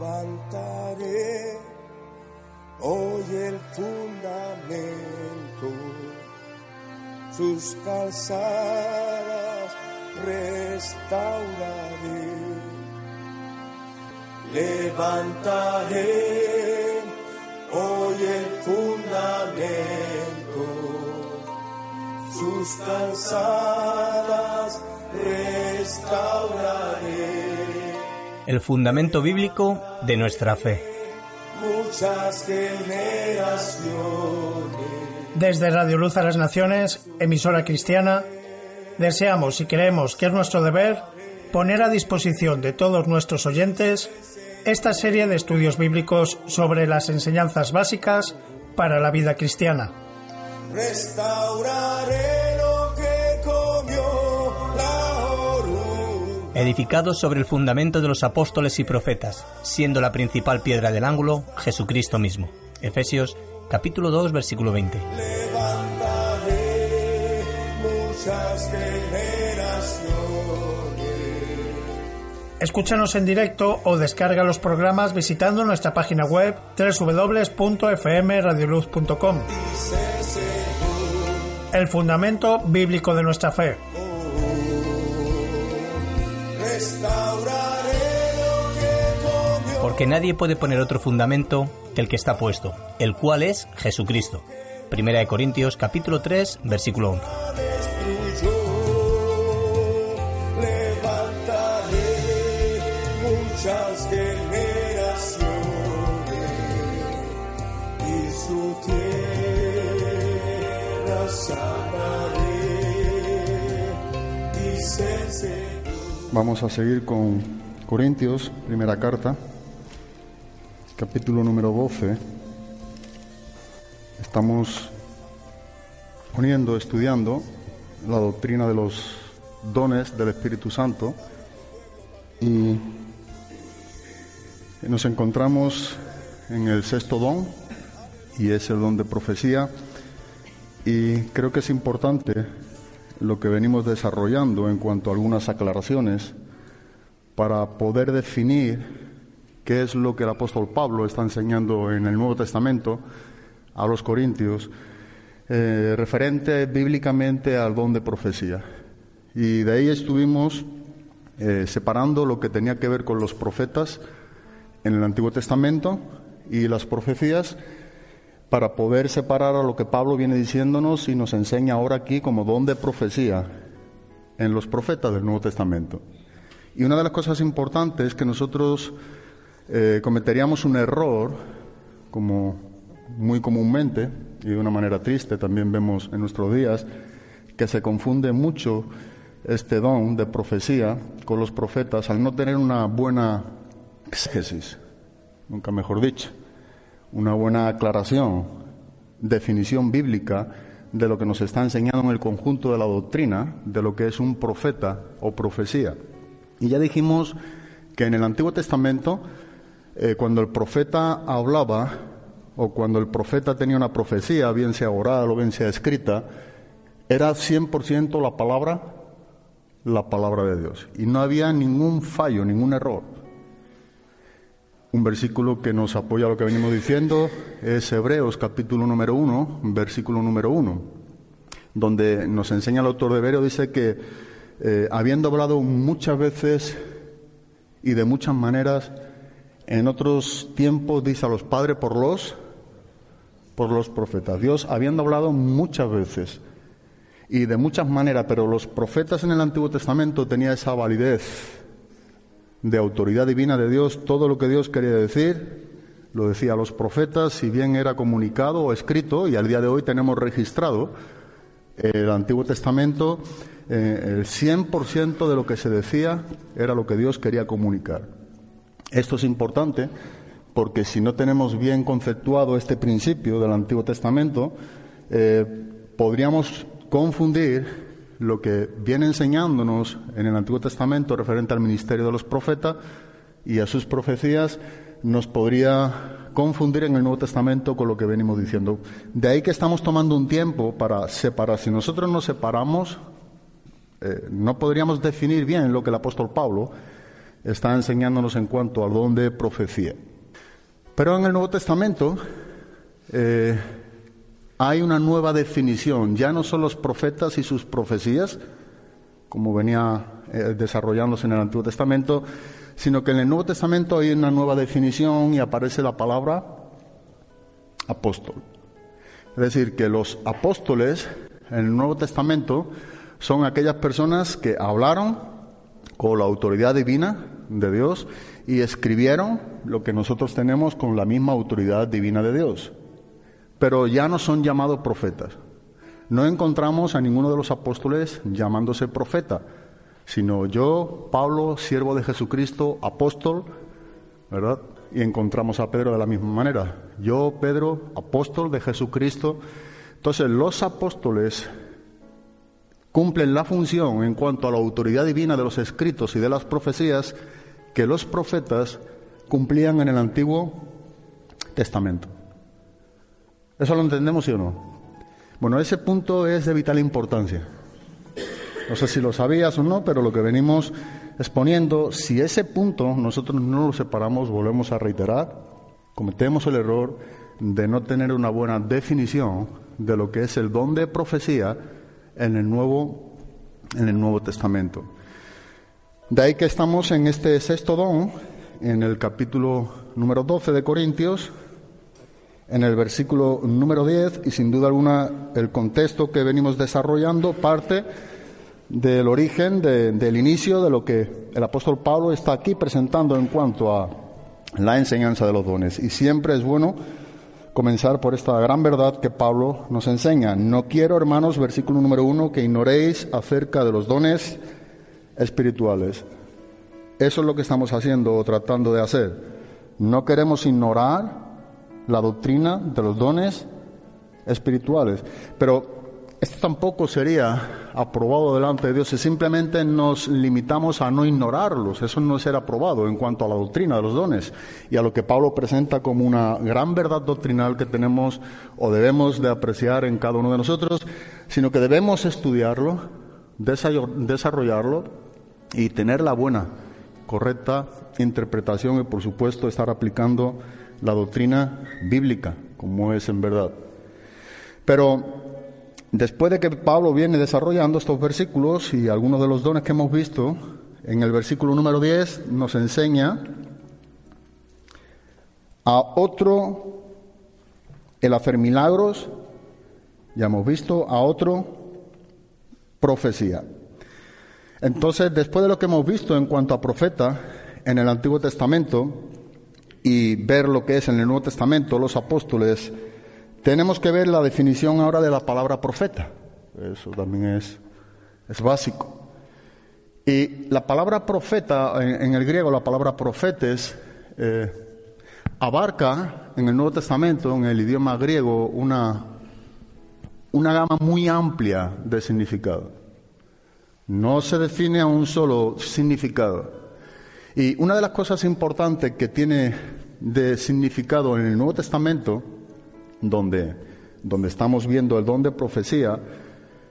levantaré hoy el fundamento, sus calzadas restauraré. Levantaré hoy el fundamento, sus calzadas restauraré el fundamento bíblico de nuestra fe. Muchas generaciones. Desde Radio Luz a las Naciones, emisora cristiana, deseamos y creemos que es nuestro deber poner a disposición de todos nuestros oyentes esta serie de estudios bíblicos sobre las enseñanzas básicas para la vida cristiana. Restauraré edificado sobre el fundamento de los apóstoles y profetas, siendo la principal piedra del ángulo Jesucristo mismo. Efesios capítulo 2 versículo 20. Levantaré muchas generaciones. Escúchanos en directo o descarga los programas visitando nuestra página web www.fmradioluz.com. El fundamento bíblico de nuestra fe. Porque nadie puede poner otro fundamento que el que está puesto, el cual es Jesucristo. Primera de Corintios capítulo 3 versículo 11. destruyó. Levantaré muchas generaciones y Vamos a seguir con Corintios, primera carta, capítulo número 12. Estamos poniendo, estudiando la doctrina de los dones del Espíritu Santo y nos encontramos en el sexto don y es el don de profecía y creo que es importante lo que venimos desarrollando en cuanto a algunas aclaraciones para poder definir qué es lo que el apóstol Pablo está enseñando en el Nuevo Testamento a los corintios eh, referente bíblicamente al don de profecía. Y de ahí estuvimos eh, separando lo que tenía que ver con los profetas en el Antiguo Testamento y las profecías para poder separar a lo que Pablo viene diciéndonos y nos enseña ahora aquí como don de profecía en los profetas del Nuevo Testamento. Y una de las cosas importantes es que nosotros eh, cometeríamos un error, como muy comúnmente y de una manera triste también vemos en nuestros días, que se confunde mucho este don de profecía con los profetas al no tener una buena exégesis, nunca mejor dicho una buena aclaración, definición bíblica de lo que nos está enseñando en el conjunto de la doctrina, de lo que es un profeta o profecía. Y ya dijimos que en el Antiguo Testamento, eh, cuando el profeta hablaba, o cuando el profeta tenía una profecía, bien sea oral o bien sea escrita, era 100% la palabra, la palabra de Dios. Y no había ningún fallo, ningún error. Un versículo que nos apoya lo que venimos diciendo es Hebreos capítulo número uno, versículo número uno, donde nos enseña el autor de Hebreos, dice que eh, habiendo hablado muchas veces y de muchas maneras, en otros tiempos dice a los padres por los, por los profetas. Dios habiendo hablado muchas veces y de muchas maneras, pero los profetas en el Antiguo Testamento tenían esa validez de autoridad divina de Dios, todo lo que Dios quería decir, lo decía a los profetas, si bien era comunicado o escrito, y al día de hoy tenemos registrado el Antiguo Testamento, eh, el 100% de lo que se decía era lo que Dios quería comunicar. Esto es importante porque si no tenemos bien conceptuado este principio del Antiguo Testamento, eh, podríamos confundir lo que viene enseñándonos en el Antiguo Testamento referente al ministerio de los profetas y a sus profecías nos podría confundir en el Nuevo Testamento con lo que venimos diciendo. De ahí que estamos tomando un tiempo para separar. Si nosotros nos separamos, eh, no podríamos definir bien lo que el apóstol Pablo está enseñándonos en cuanto al don de profecía. Pero en el Nuevo Testamento eh, hay una nueva definición. Ya no son los profetas y sus profecías, como venía eh, desarrollándose en el Antiguo Testamento, sino que en el Nuevo Testamento hay una nueva definición y aparece la palabra apóstol. Es decir, que los apóstoles en el Nuevo Testamento son aquellas personas que hablaron con la autoridad divina de Dios y escribieron lo que nosotros tenemos con la misma autoridad divina de Dios. Pero ya no son llamados profetas. No encontramos a ninguno de los apóstoles llamándose profeta, sino yo, Pablo, siervo de Jesucristo, apóstol, ¿verdad? Y encontramos a Pedro de la misma manera. Yo, Pedro, apóstol de Jesucristo. Entonces, los apóstoles cumplen la función en cuanto a la autoridad divina de los escritos y de las profecías que los profetas cumplían en el Antiguo Testamento. ¿Eso lo entendemos sí o no? Bueno, ese punto es de vital importancia. No sé si lo sabías o no, pero lo que venimos exponiendo, si ese punto nosotros no lo separamos, volvemos a reiterar, cometemos el error de no tener una buena definición de lo que es el don de profecía en el Nuevo, en el Nuevo Testamento. De ahí que estamos en este sexto don, en el capítulo número 12 de Corintios, en el versículo número 10, y sin duda alguna el contexto que venimos desarrollando parte del origen, del inicio de lo que el apóstol Pablo está aquí presentando en cuanto a la enseñanza de los dones. Y siempre es bueno comenzar por esta gran verdad que Pablo nos enseña. No quiero, hermanos, versículo número uno, que ignoréis acerca de los dones espirituales. Eso es lo que estamos haciendo o tratando de hacer. No queremos ignorar la doctrina de los dones espirituales. Pero esto tampoco sería aprobado delante de Dios si simplemente nos limitamos a no ignorarlos. Eso no será aprobado en cuanto a la doctrina de los dones y a lo que Pablo presenta como una gran verdad doctrinal que tenemos o debemos de apreciar en cada uno de nosotros, sino que debemos estudiarlo, desarrollarlo y tener la buena, correcta interpretación y por supuesto estar aplicando la doctrina bíblica como es en verdad. Pero Después de que Pablo viene desarrollando estos versículos y algunos de los dones que hemos visto, en el versículo número 10 nos enseña a otro el hacer milagros, ya hemos visto, a otro profecía. Entonces, después de lo que hemos visto en cuanto a profeta en el Antiguo Testamento y ver lo que es en el Nuevo Testamento, los apóstoles tenemos que ver la definición ahora de la palabra profeta. Eso también es, es básico. Y la palabra profeta, en, el griego, la palabra profetes, eh, abarca en el Nuevo Testamento, en el idioma griego, una, una gama muy amplia de significado. No se define a un solo significado. Y una de las cosas importantes que tiene de significado en el Nuevo Testamento donde, donde estamos viendo el don de profecía,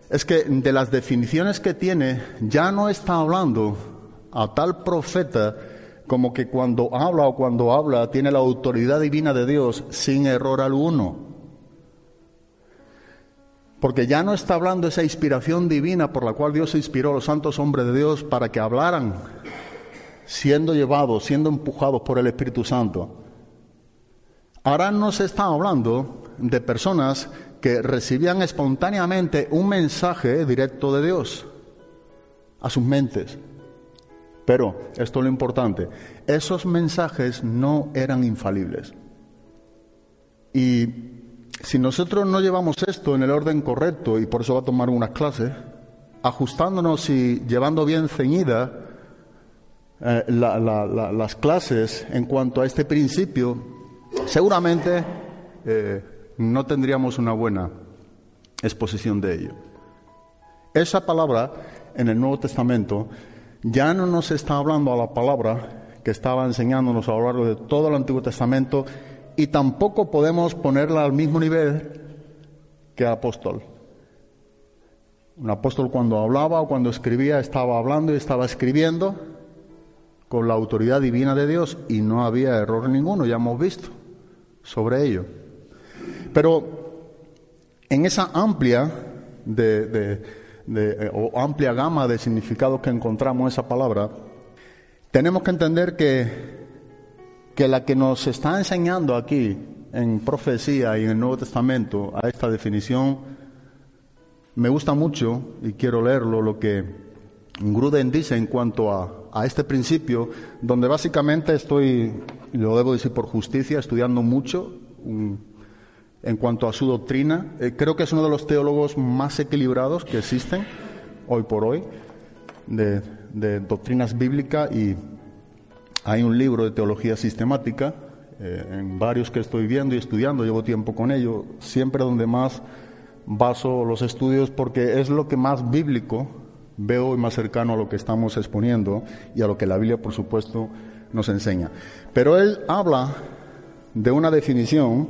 es que de las definiciones que tiene, ya no está hablando a tal profeta como que cuando habla o cuando habla tiene la autoridad divina de Dios sin error alguno. Porque ya no está hablando esa inspiración divina por la cual Dios inspiró a los santos hombres de Dios para que hablaran, siendo llevados, siendo empujados por el Espíritu Santo. Ahora no se está hablando de personas que recibían espontáneamente un mensaje directo de Dios a sus mentes. Pero, esto es lo importante, esos mensajes no eran infalibles. Y si nosotros no llevamos esto en el orden correcto, y por eso va a tomar unas clases, ajustándonos y llevando bien ceñida eh, las clases en cuanto a este principio, seguramente eh, no tendríamos una buena exposición de ello. Esa palabra en el Nuevo Testamento ya no nos está hablando a la palabra que estaba enseñándonos a lo largo de todo el Antiguo Testamento y tampoco podemos ponerla al mismo nivel que apóstol. Un apóstol cuando hablaba o cuando escribía estaba hablando y estaba escribiendo con la autoridad divina de Dios y no había error ninguno, ya hemos visto sobre ello. Pero en esa amplia de, de, de, o amplia gama de significados que encontramos en esa palabra, tenemos que entender que, que la que nos está enseñando aquí en profecía y en el Nuevo Testamento a esta definición, me gusta mucho y quiero leerlo, lo que Gruden dice en cuanto a, a este principio, donde básicamente estoy, lo debo decir por justicia, estudiando mucho un, en cuanto a su doctrina. Eh, creo que es uno de los teólogos más equilibrados que existen hoy por hoy, de, de doctrinas bíblicas, y hay un libro de teología sistemática, eh, en varios que estoy viendo y estudiando, llevo tiempo con ello, siempre donde más baso los estudios porque es lo que más bíblico veo y más cercano a lo que estamos exponiendo y a lo que la Biblia, por supuesto, nos enseña. Pero él habla de una definición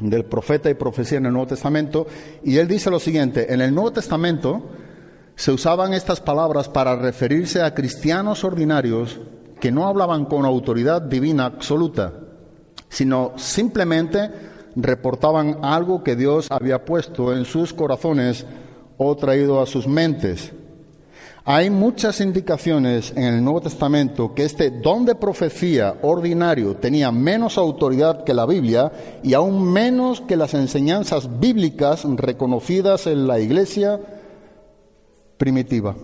del profeta y profecía en el Nuevo Testamento y él dice lo siguiente, en el Nuevo Testamento se usaban estas palabras para referirse a cristianos ordinarios que no hablaban con autoridad divina absoluta, sino simplemente reportaban algo que Dios había puesto en sus corazones o traído a sus mentes. Hay muchas indicaciones en el Nuevo Testamento que este don de profecía ordinario tenía menos autoridad que la Biblia y aún menos que las enseñanzas bíblicas reconocidas en la iglesia primitiva.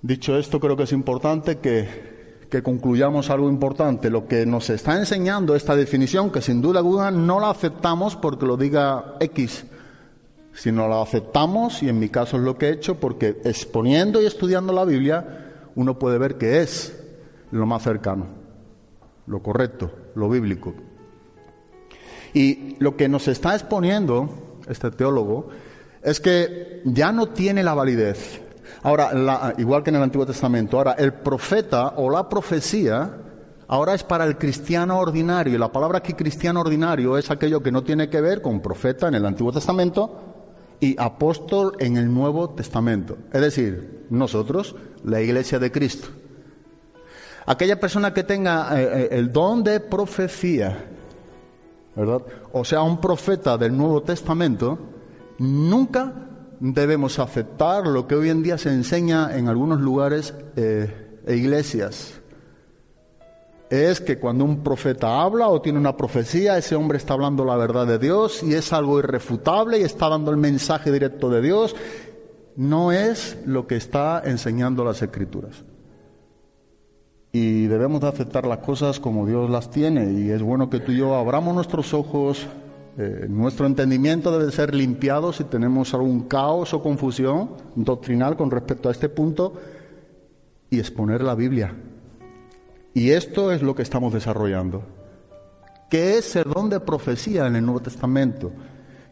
Dicho esto, creo que es importante que, que, concluyamos algo importante. Lo que nos está enseñando esta definición, que sin duda alguna no la aceptamos porque lo diga X, sino la aceptamos, y en mi caso es lo que he hecho, porque exponiendo y estudiando la Biblia, uno puede ver que es lo más cercano, lo correcto, lo bíblico. Y lo que nos está exponiendo este teólogo es que ya no tiene la validez. Ahora, igual que en el Antiguo Testamento, ahora el profeta o la profecía ahora es para el cristiano ordinario. Y la palabra aquí cristiano ordinario es aquello que no tiene que ver con profeta en el Antiguo Testamento, y apóstol en el Nuevo Testamento. Es decir, nosotros, la iglesia de Cristo. Aquella persona que tenga eh, eh, el don de profecía, ¿verdad? O sea, un profeta del Nuevo Testamento, nunca debemos aceptar lo que hoy en día se enseña en algunos lugares eh, e iglesias es que cuando un profeta habla o tiene una profecía, ese hombre está hablando la verdad de Dios y es algo irrefutable y está dando el mensaje directo de Dios. No es lo que está enseñando las escrituras. Y debemos de aceptar las cosas como Dios las tiene. Y es bueno que tú y yo abramos nuestros ojos. Eh, nuestro entendimiento debe ser limpiado si tenemos algún caos o confusión doctrinal con respecto a este punto y exponer la Biblia y esto es lo que estamos desarrollando. ¿Qué es el don de profecía en el Nuevo Testamento?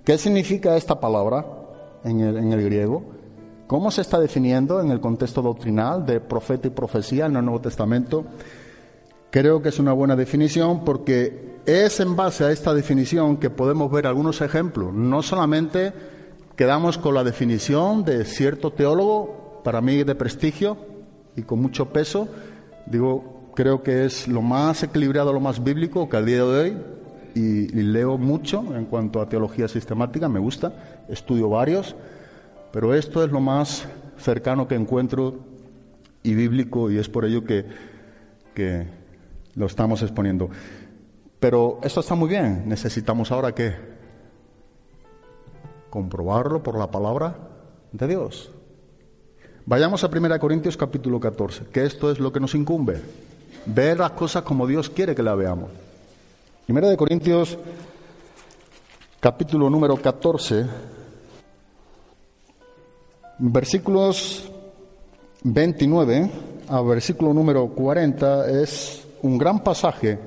¿Qué significa esta palabra en el, en el griego? ¿Cómo se está definiendo en el contexto doctrinal de profeta y profecía en el Nuevo Testamento? Creo que es una buena definición porque es en base a esta definición que podemos ver algunos ejemplos. No solamente quedamos con la definición de cierto teólogo, para mí de prestigio y con mucho peso, digo, creo que es lo más equilibrado, lo más bíblico que al día de hoy, y, leo mucho en cuanto a teología sistemática, me gusta, estudio varios, pero esto es lo más cercano que encuentro y bíblico, y es por ello que, que lo estamos exponiendo. Pero esto está muy bien, necesitamos ahora que comprobarlo por la palabra de Dios. Vayamos a 1 Corintios capítulo 14, que esto es lo que nos incumbe ver las cosas como Dios quiere que las veamos. Primera de Corintios, capítulo número 14, versículos 29 a versículo número 40 es un gran pasaje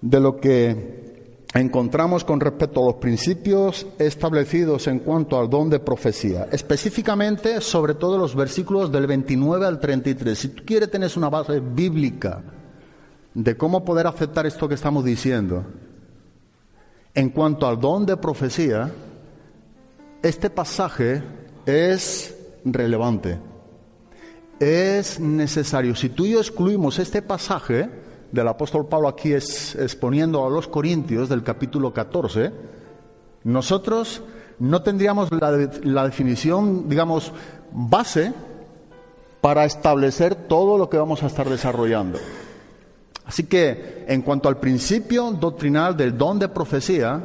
de lo que encontramos con respecto a los principios establecidos en cuanto al don de profecía, específicamente sobre todo los versículos del 29 al 33. Si tú quieres tener una base bíblica de cómo poder aceptar esto que estamos diciendo, en cuanto al don de profecía, este pasaje es relevante. es necesario. Si tú y yo excluimos este pasaje del apóstol Pablo aquí es, exponiendo a los Corintios del capítulo 14, nosotros no tendríamos la, la definición, digamos, base para establecer todo lo que vamos a estar desarrollando. Así que, en cuanto al principio doctrinal del don de profecía,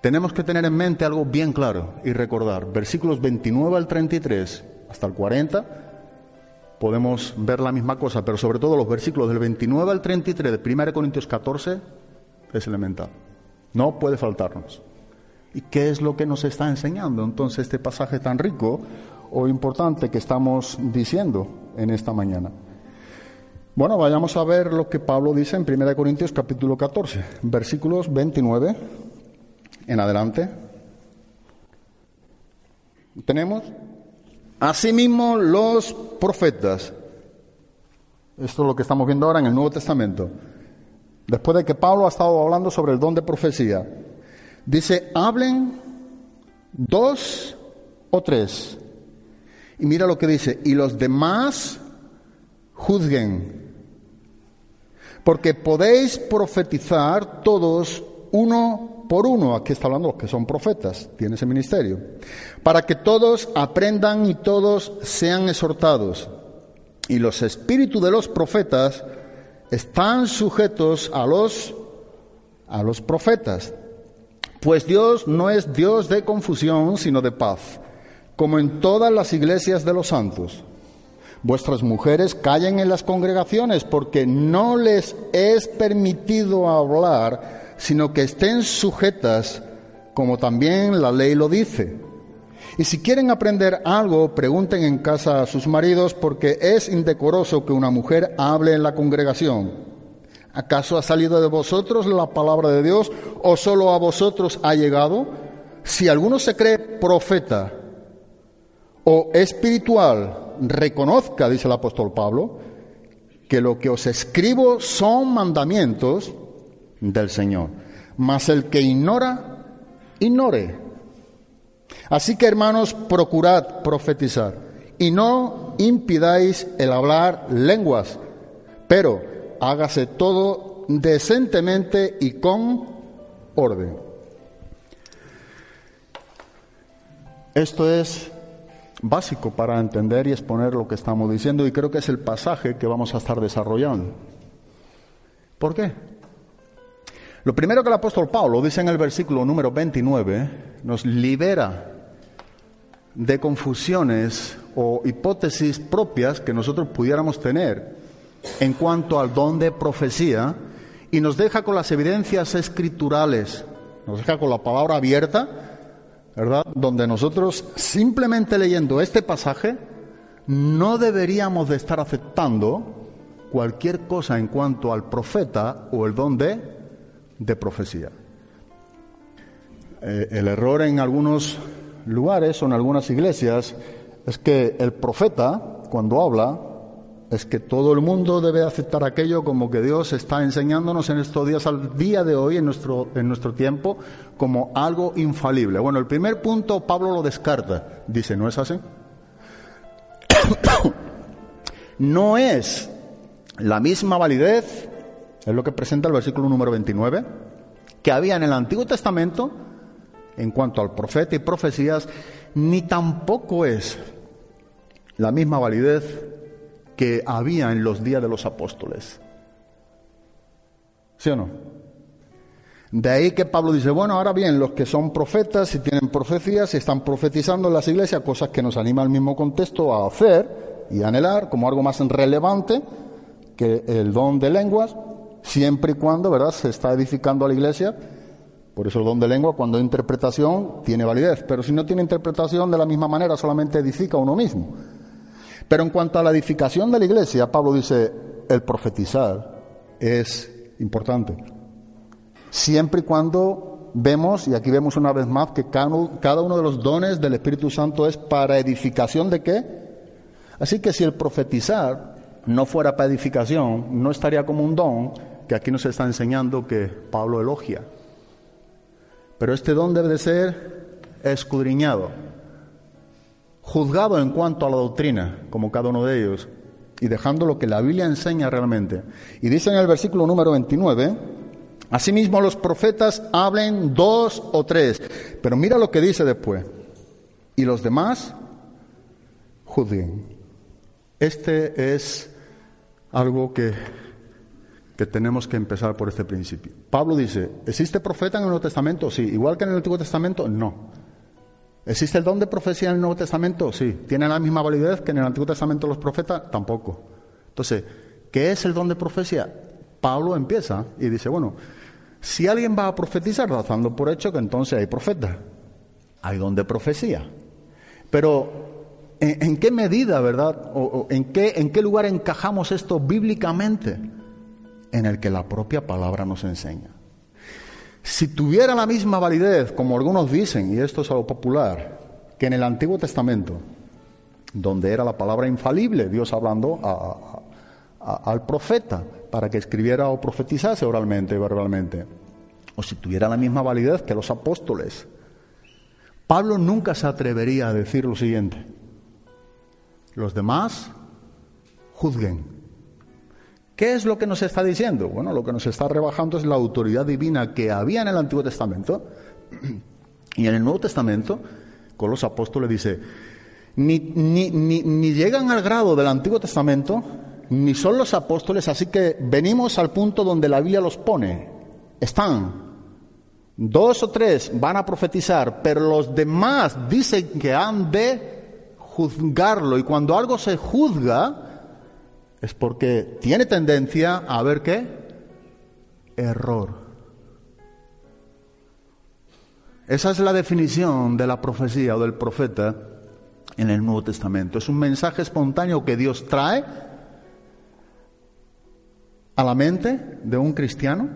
tenemos que tener en mente algo bien claro y recordar. Versículos 29 al 33 hasta el 40, podemos ver la misma cosa, pero sobre todo los versículos del 29 al 33 de 1 Corintios 14 es elemental. No puede faltarnos. ¿Y qué es lo que nos está enseñando entonces este pasaje tan rico o importante que estamos diciendo en esta mañana? Bueno, vayamos a ver lo que Pablo dice en 1 Corintios capítulo 14, versículos 29 en adelante. Tenemos asimismo los profetas. Esto es lo que estamos viendo ahora en el Nuevo Testamento. Después de que Pablo ha estado hablando sobre el don de profecía, dice, hablen dos o tres. Y mira lo que dice, y los demás juzguen. Porque podéis profetizar todos uno por uno, aquí está hablando los que son profetas, tiene ese ministerio, para que todos aprendan y todos sean exhortados. Y los espíritus de los profetas están sujetos a los a los profetas. Pues Dios no es Dios de confusión, sino de paz, como en todas las iglesias de los santos. Vuestras mujeres callen en las congregaciones porque no les es permitido hablar sino que estén sujetas como también la ley lo dice. Y si quieren aprender algo, pregunten en casa a sus maridos porque es indecoroso que una mujer hable en la congregación. ¿Acaso ha salido de vosotros la palabra de Dios o solo a vosotros ha llegado? Si alguno se cree profeta o espiritual, reconozca, dice el apóstol Pablo, que lo que os escribo son mandamientos del Señor. Mas el que ignora, ignore. Así que hermanos, procurad profetizar y no impidáis el hablar lenguas, pero hágase todo decentemente y con orden. Esto es básico para entender y exponer lo que estamos diciendo y creo que es el pasaje que vamos a estar desarrollando. ¿Por qué? Lo primero que el apóstol Pablo dice en el versículo número 29 nos libera de confusiones o hipótesis propias que nosotros pudiéramos tener en cuanto al don de profecía y nos deja con las evidencias escriturales, nos deja con la palabra abierta, ¿verdad? Donde nosotros simplemente leyendo este pasaje no deberíamos de estar aceptando cualquier cosa en cuanto al profeta o el don de de profecía. Eh, el error en algunos lugares o en algunas iglesias es que el profeta, cuando habla, es que todo el mundo debe aceptar aquello como que Dios está enseñándonos en estos días, al día de hoy, en nuestro, en nuestro tiempo, como algo infalible. Bueno, el primer punto Pablo lo descarta. Dice, ¿no es así? no es la misma validez es lo que presenta el versículo número 29, que había en el Antiguo Testamento en cuanto al profeta y profecías, ni tampoco es la misma validez que había en los días de los apóstoles. ¿Sí o no? De ahí que Pablo dice, bueno, ahora bien, los que son profetas y tienen profecías y están profetizando en las iglesias, cosas que nos anima el mismo contexto a hacer y anhelar como algo más relevante que el don de lenguas, siempre y cuando, ¿verdad?, se está edificando a la iglesia. Por eso el don de lengua, cuando hay interpretación, tiene validez. Pero si no tiene interpretación, de la misma manera, solamente edifica uno mismo. Pero en cuanto a la edificación de la iglesia, Pablo dice, el profetizar es importante. Siempre y cuando vemos, y aquí vemos una vez más, que cada uno de los dones del Espíritu Santo es para edificación de qué? Así que si el profetizar no fuera para edificación, no estaría como un don, que aquí nos está enseñando que Pablo elogia. Pero este don debe de ser escudriñado, juzgado en cuanto a la doctrina, como cada uno de ellos, y dejando lo que la Biblia enseña realmente. Y dice en el versículo número 29, asimismo los profetas hablen dos o tres, pero mira lo que dice después, y los demás juzguen. Este es algo que, que tenemos que empezar por este principio. Pablo dice, ¿existe profeta en el Nuevo Testamento? Sí. Igual que en el Antiguo Testamento, no. ¿Existe el don de profecía en el Nuevo Testamento? Sí. ¿Tiene la misma validez que en el Antiguo Testamento los profetas? Tampoco. Entonces, ¿qué es el don de profecía? Pablo empieza y dice, bueno, si alguien va a profetizar, dando por hecho que entonces hay profeta, hay don de profecía. Pero, ¿en, qué medida, verdad? O, en, qué, ¿En qué lugar encajamos esto bíblicamente? En el que la propia palabra nos enseña. Si tuviera la misma validez, como algunos dicen, y esto es algo popular, que en el Antiguo Testamento, donde era la palabra infalible, Dios hablando al profeta para que escribiera o profetizase oralmente, verbalmente, o si tuviera la misma validez que los apóstoles, Pablo nunca se atrevería a decir lo siguiente, los demás juzguen ¿Qué es lo que nos está diciendo? Bueno, lo que nos está rebajando es la autoridad divina que había en el Antiguo Testamento y en el Nuevo Testamento, con los apóstoles dice, ni, llegan al grado del Antiguo Testamento, ni son los apóstoles, así que venimos al punto donde la Biblia los pone. Están. Dos o tres van a profetizar, pero los demás dicen que han de juzgarlo. Y cuando algo se juzga, es porque tiene tendencia a ver qué? Error. Esa es la definición de la profecía o del profeta en el Nuevo Testamento. Es un mensaje espontáneo que Dios trae a la mente de un cristiano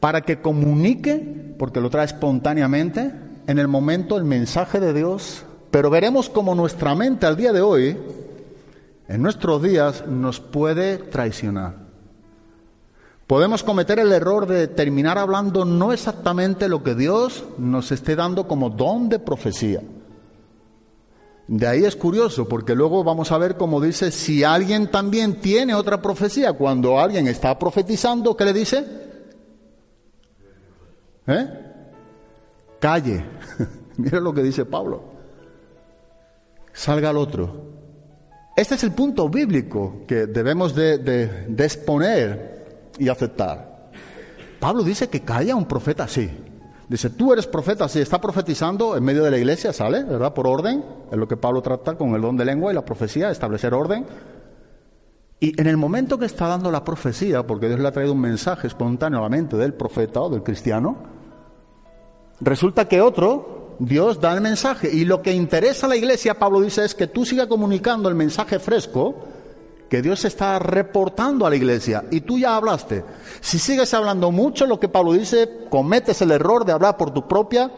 para que comunique, porque lo trae espontáneamente, en el momento el mensaje de Dios. Pero veremos cómo nuestra mente al día de hoy en nuestros días nos puede traicionar. Podemos cometer el error de terminar hablando no exactamente lo que Dios nos esté dando como don de profecía. De ahí es curioso, porque luego vamos a ver cómo dice, si alguien también tiene otra profecía, cuando alguien está profetizando, ¿qué le dice? ¿Eh? Calle. Mira lo que dice Pablo. Salga al otro. Este es el punto bíblico que debemos de, exponer y aceptar. Pablo dice que calla un profeta así. Dice, tú eres profeta, si está profetizando en medio de la iglesia, sale, ¿verdad? Por orden, es lo que Pablo trata con el don de lengua y la profecía, establecer orden. Y en el momento que está dando la profecía, porque Dios le ha traído un mensaje espontáneo a la mente del profeta o del cristiano, resulta que otro Dios da el mensaje. Y lo que interesa a la iglesia, Pablo dice, es que tú sigas comunicando el mensaje fresco que Dios está reportando a la iglesia. Y tú ya hablaste. Si sigues hablando mucho, lo que Pablo dice, cometes el error de hablar por tu propia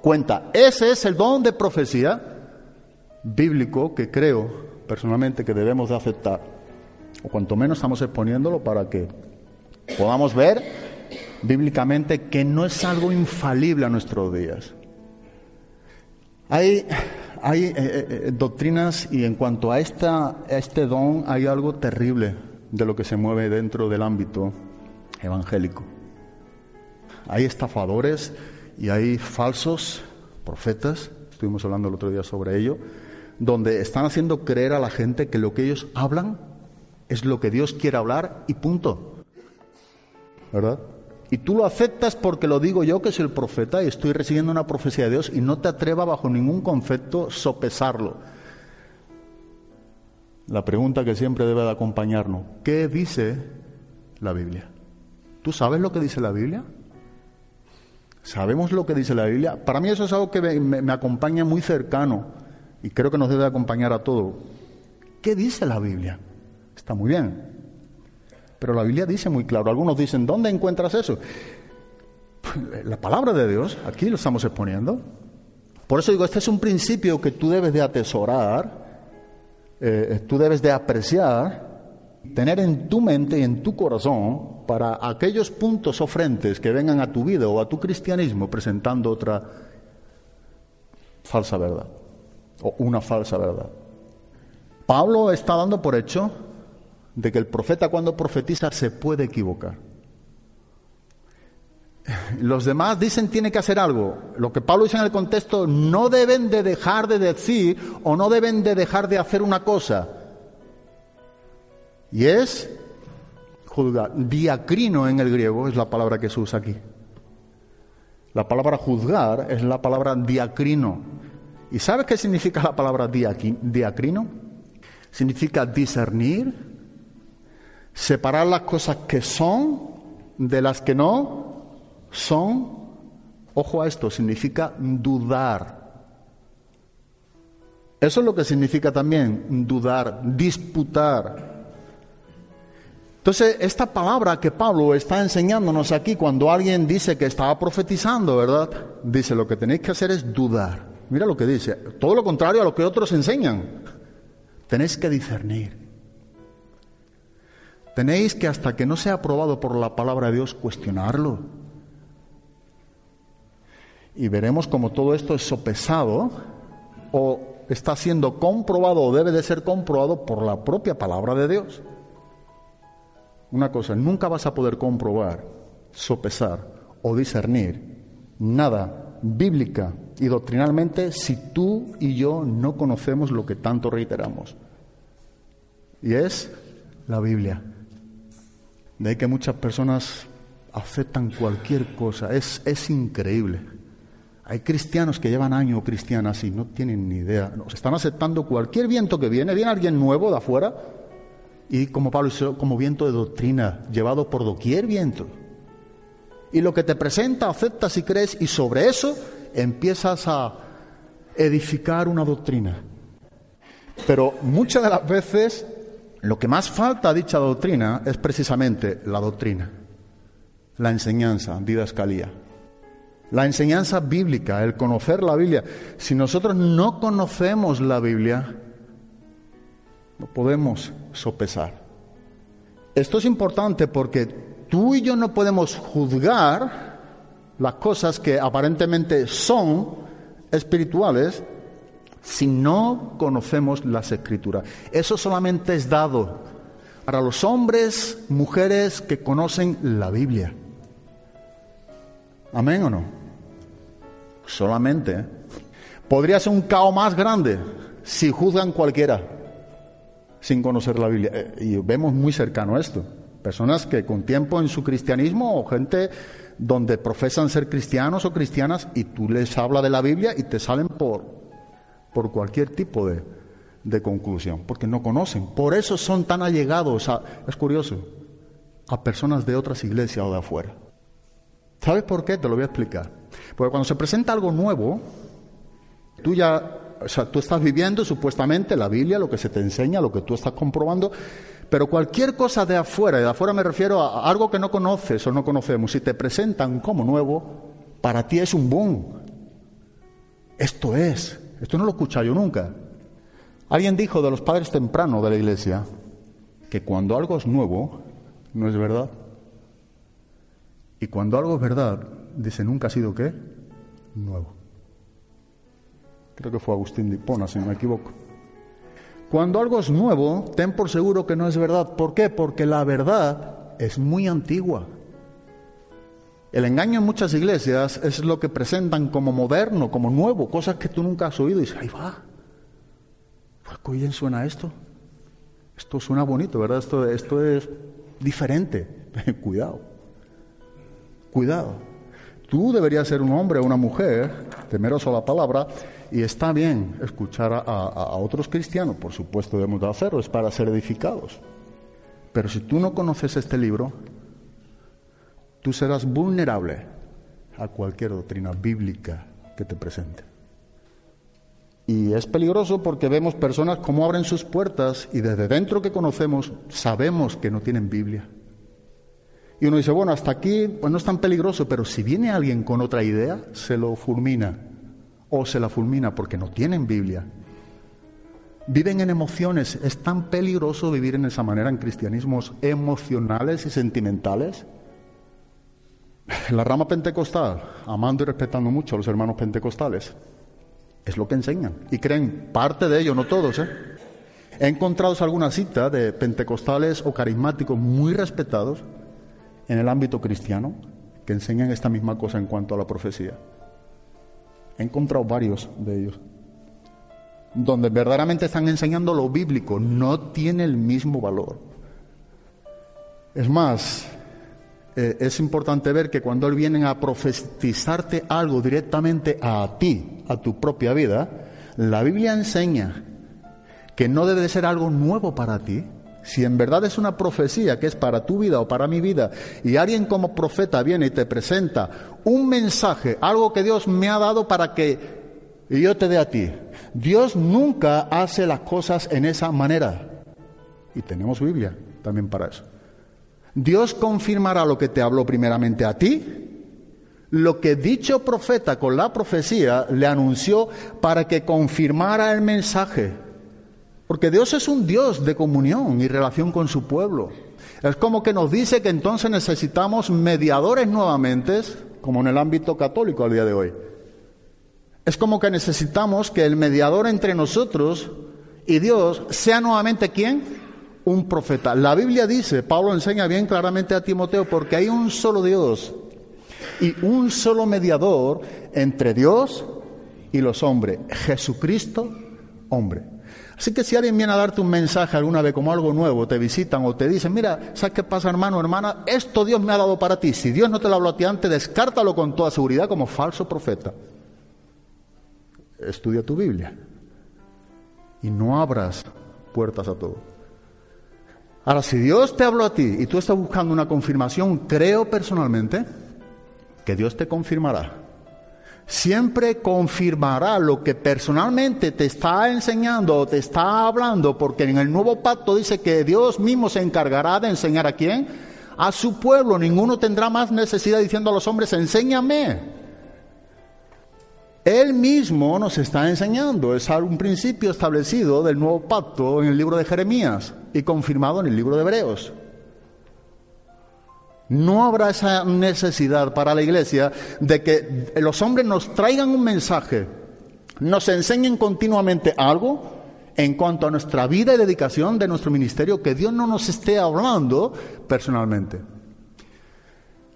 cuenta. Ese es el don de profecía bíblico que creo personalmente que debemos de aceptar. O cuanto menos estamos exponiéndolo para que podamos ver bíblicamente que no es algo infalible a nuestros días. Hay, hay eh, eh, eh, doctrinas y en cuanto a, esta, a este don hay algo terrible de lo que se mueve dentro del ámbito evangélico. Hay estafadores y hay falsos profetas, estuvimos hablando el otro día sobre ello, donde están haciendo creer a la gente que lo que ellos hablan es lo que Dios quiere hablar y punto. ¿Verdad? Y tú lo aceptas porque lo digo yo, que soy el profeta, y estoy recibiendo una profecía de Dios, y no te atrevas bajo ningún concepto sopesarlo. La pregunta que siempre debe de acompañarnos, ¿qué dice la Biblia? ¿Tú sabes lo que dice la Biblia? ¿Sabemos lo que dice la Biblia? Para mí eso es algo que me, me acompaña muy cercano y creo que nos debe acompañar a todos. ¿Qué dice la Biblia? Está muy bien, pero la Biblia dice muy claro, algunos dicen, ¿dónde encuentras eso? La palabra de Dios, aquí lo estamos exponiendo. Por eso digo, este es un principio que tú debes de atesorar, eh, tú debes de apreciar, tener en tu mente y en tu corazón para aquellos puntos o frentes que vengan a tu vida o a tu cristianismo presentando otra falsa verdad. o una falsa verdad. Pablo está dando por hecho de que el profeta cuando profetiza se puede equivocar. Los demás dicen tiene que hacer algo. Lo que Pablo dice en el contexto, no deben de dejar de decir o no deben de dejar de hacer una cosa. Y es juzgar. Diacrino en el griego es la palabra que se usa aquí. La palabra juzgar es la palabra diacrino. ¿Y sabes qué significa la palabra diacrino? Significa discernir, separar las cosas que son de las que no son. Ojo a esto, significa dudar. Eso es lo que significa también dudar, disputar. Entonces, esta palabra que Pablo está enseñándonos aquí, cuando alguien dice que estaba profetizando, ¿verdad? Dice, lo que tenéis que hacer es dudar. Mira lo que dice, todo lo contrario a lo que otros enseñan. Tenéis que discernir. Tenéis que hasta que no sea aprobado por la palabra de Dios cuestionarlo. Y veremos cómo todo esto es sopesado o está siendo comprobado o debe de ser comprobado por la propia palabra de Dios una cosa, nunca vas a poder comprobar, sopesar o discernir nada bíblica y doctrinalmente si tú y yo no conocemos lo que tanto reiteramos. Y es la Biblia. De ahí que muchas personas aceptan cualquier cosa. Es, es increíble. Hay cristianos que llevan años cristianas y no tienen ni idea. están aceptando cualquier viento que viene. Viene alguien nuevo de afuera y como Pablo como viento de doctrina, llevado por doquier viento. Y lo que te presenta, aceptas y crees, y sobre eso empiezas a edificar una doctrina. Pero muchas de las veces lo que más falta a dicha doctrina es precisamente la doctrina, la enseñanza, didascalía. La enseñanza bíblica, el conocer la Biblia. Si nosotros no conocemos la Biblia, no podemos sopesar. Esto es importante porque tú y yo no podemos juzgar las cosas que aparentemente son espirituales si no conocemos las escrituras. Eso solamente es dado para los hombres, mujeres que conocen la Biblia. Amén o no? Solamente. ¿eh? Podría ser un caos más grande si juzgan cualquiera sin conocer la Biblia. Eh, y vemos muy cercano esto. Personas que con tiempo en su cristianismo o gente donde profesan ser cristianos o cristianas y tú les hablas de la Biblia y te salen por, por cualquier tipo de, de conclusión, porque no conocen. Por eso son tan allegados, a, es curioso, a personas de otras iglesias o de afuera. ¿Sabes por qué? Te lo voy a explicar. Porque cuando se presenta algo nuevo, tú ya o sea, tú estás viviendo supuestamente la Biblia, lo que se te enseña, lo que tú estás comprobando, pero cualquier cosa de afuera, y de afuera me refiero a algo que no conoces o no conocemos, si te presentan como nuevo, para ti es un boom. Esto es, esto no lo he yo nunca. Alguien dijo de los padres tempranos de la iglesia que cuando algo es nuevo, no es verdad. Y cuando algo es verdad, dice nunca ha sido qué? Nuevo. Creo que fue Agustín de Hipona, si no me equivoco. Cuando algo es nuevo, ten por seguro que no es verdad. ¿Por qué? Porque la verdad es muy antigua. El engaño en muchas iglesias es lo que presentan como moderno, como nuevo, cosas que tú nunca has oído y dices, ahí va. ¿Qué bien suena esto? Esto suena bonito, ¿verdad? Esto, esto es diferente. Cuidado. Cuidado. Tú deberías ser un hombre o una mujer, temeroso a la palabra, y está bien escuchar a, otros cristianos, por supuesto debemos de hacerlo, es para ser edificados. Pero si tú no conoces este libro, tú serás vulnerable a cualquier doctrina bíblica que te presente. Y es peligroso porque vemos personas como abren sus puertas y desde dentro que conocemos sabemos que no tienen Biblia. Y uno dice, bueno, hasta aquí pues no es tan peligroso, pero si viene alguien con otra idea, se lo fulmina o se la fulmina porque no tienen Biblia. Viven en emociones. Es tan peligroso vivir en esa manera en cristianismos emocionales y sentimentales. La rama pentecostal, amando y respetando mucho a los hermanos pentecostales, Es lo que enseñan. Y creen parte de ello, no todos. ¿eh? He encontrado alguna cita de pentecostales o carismáticos muy respetados en el ámbito cristiano que enseñan esta misma cosa en cuanto a la profecía. He encontrado varios de ellos donde verdaderamente están enseñando lo bíblico, no tiene el mismo valor. Es más, eh, es importante ver que cuando Él viene a profetizarte algo directamente a ti, a tu propia vida, la Biblia enseña que no debe de ser algo nuevo para ti. Si en verdad es una profecía que es para tu vida o para mi vida, y alguien como profeta viene y te presenta un mensaje, algo que Dios me ha dado para que yo te dé a ti, Dios nunca hace las cosas en esa manera. Y tenemos Biblia también para eso. Dios confirmará lo que te habló primeramente a ti, lo que dicho profeta con la profecía le anunció para que confirmara el mensaje. Porque Dios es un Dios de comunión y relación con su pueblo. Es como que nos dice que entonces necesitamos mediadores nuevamente, como en el ámbito católico al día de hoy. Es como que necesitamos que el mediador entre nosotros y Dios sea nuevamente quién? Un profeta. La Biblia dice, Pablo enseña bien claramente a Timoteo, porque hay un solo Dios y un solo mediador entre Dios y los hombres, Jesucristo, hombre. Así que si alguien viene a darte un mensaje alguna vez como algo nuevo, te visitan o te dicen, mira, ¿sabes qué pasa hermano, hermana? Esto Dios me ha dado para ti. Si Dios no te lo habló a ti antes, descártalo con toda seguridad como falso profeta estudia tu Biblia y no abras puertas a todo. Ahora, si Dios te habló a ti y tú estás buscando una confirmación, creo personalmente que Dios te confirmará. Siempre confirmará lo que personalmente te está enseñando o te está hablando, porque en el nuevo pacto dice que Dios mismo se encargará de enseñar a quién? A su pueblo. Ninguno tendrá más necesidad diciendo a los hombres, enséñame. Él mismo nos está enseñando, es un principio establecido del nuevo pacto en el libro de Jeremías y confirmado en el libro de Hebreos. No habrá esa necesidad para la iglesia de que los hombres nos traigan un mensaje, nos enseñen continuamente algo en cuanto a nuestra vida y dedicación de nuestro ministerio que Dios no nos esté hablando personalmente.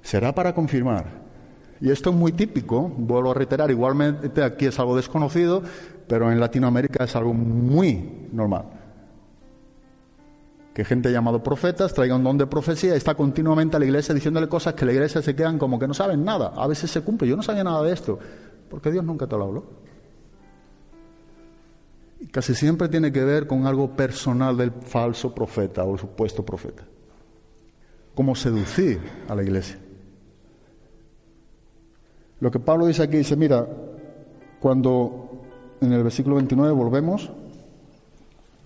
Será para confirmar y esto es muy típico, vuelvo a reiterar, igualmente aquí es algo desconocido, pero en Latinoamérica es algo muy normal. Que gente llamado profetas traiga un don de profecía está continuamente a la iglesia diciéndole cosas que la iglesia se quedan como que no saben nada. A veces se cumple. Yo no sabía nada de esto, porque Dios nunca te lo habló. Y casi siempre tiene que ver con algo personal del falso profeta o supuesto profeta. Cómo seducir a la iglesia. Lo que Pablo dice aquí, dice, mira, cuando en el versículo 29 volvemos,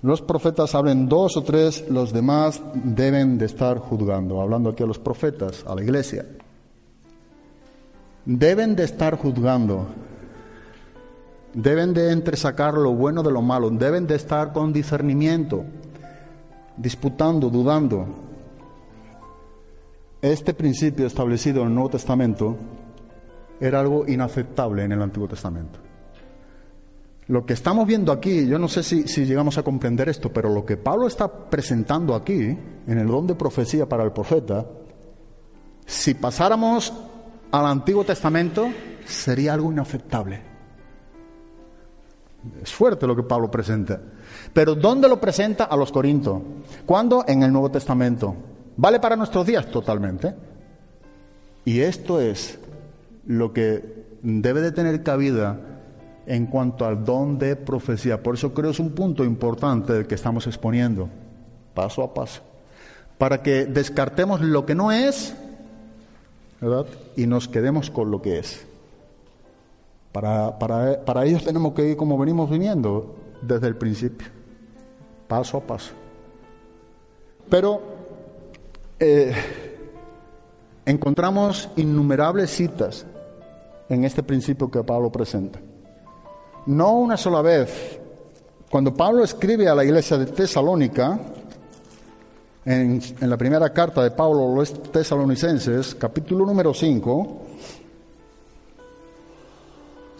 los profetas hablen dos o tres, los demás deben de estar juzgando, hablando aquí a los profetas, a la iglesia. Deben de estar juzgando, deben de entresacar lo bueno de lo malo, deben de estar con discernimiento, disputando, dudando. Este principio establecido en el Nuevo Testamento era algo inaceptable en el Antiguo Testamento. Lo que estamos viendo aquí, yo no sé si, llegamos a comprender esto, pero lo que Pablo está presentando aquí, en el don de profecía para el profeta, si pasáramos al Antiguo Testamento, sería algo inaceptable. Es fuerte lo que Pablo presenta. Pero ¿dónde lo presenta? A los Corintios. ¿Cuándo? En el Nuevo Testamento. ¿Vale para nuestros días? Totalmente. Y esto es lo que debe de tener cabida en cuanto al don de profecía. Por eso creo es un punto importante del que estamos exponiendo, paso a paso, para que descartemos lo que no es, ¿verdad? Y nos quedemos con lo que es. Para, para, para ellos tenemos que ir como venimos viniendo desde el principio, paso a paso. Pero eh, encontramos innumerables citas en este principio que Pablo presenta. No una sola vez. Cuando Pablo escribe a la iglesia de Tesalónica, en, la primera carta de Pablo a los tesalonicenses, capítulo número 5,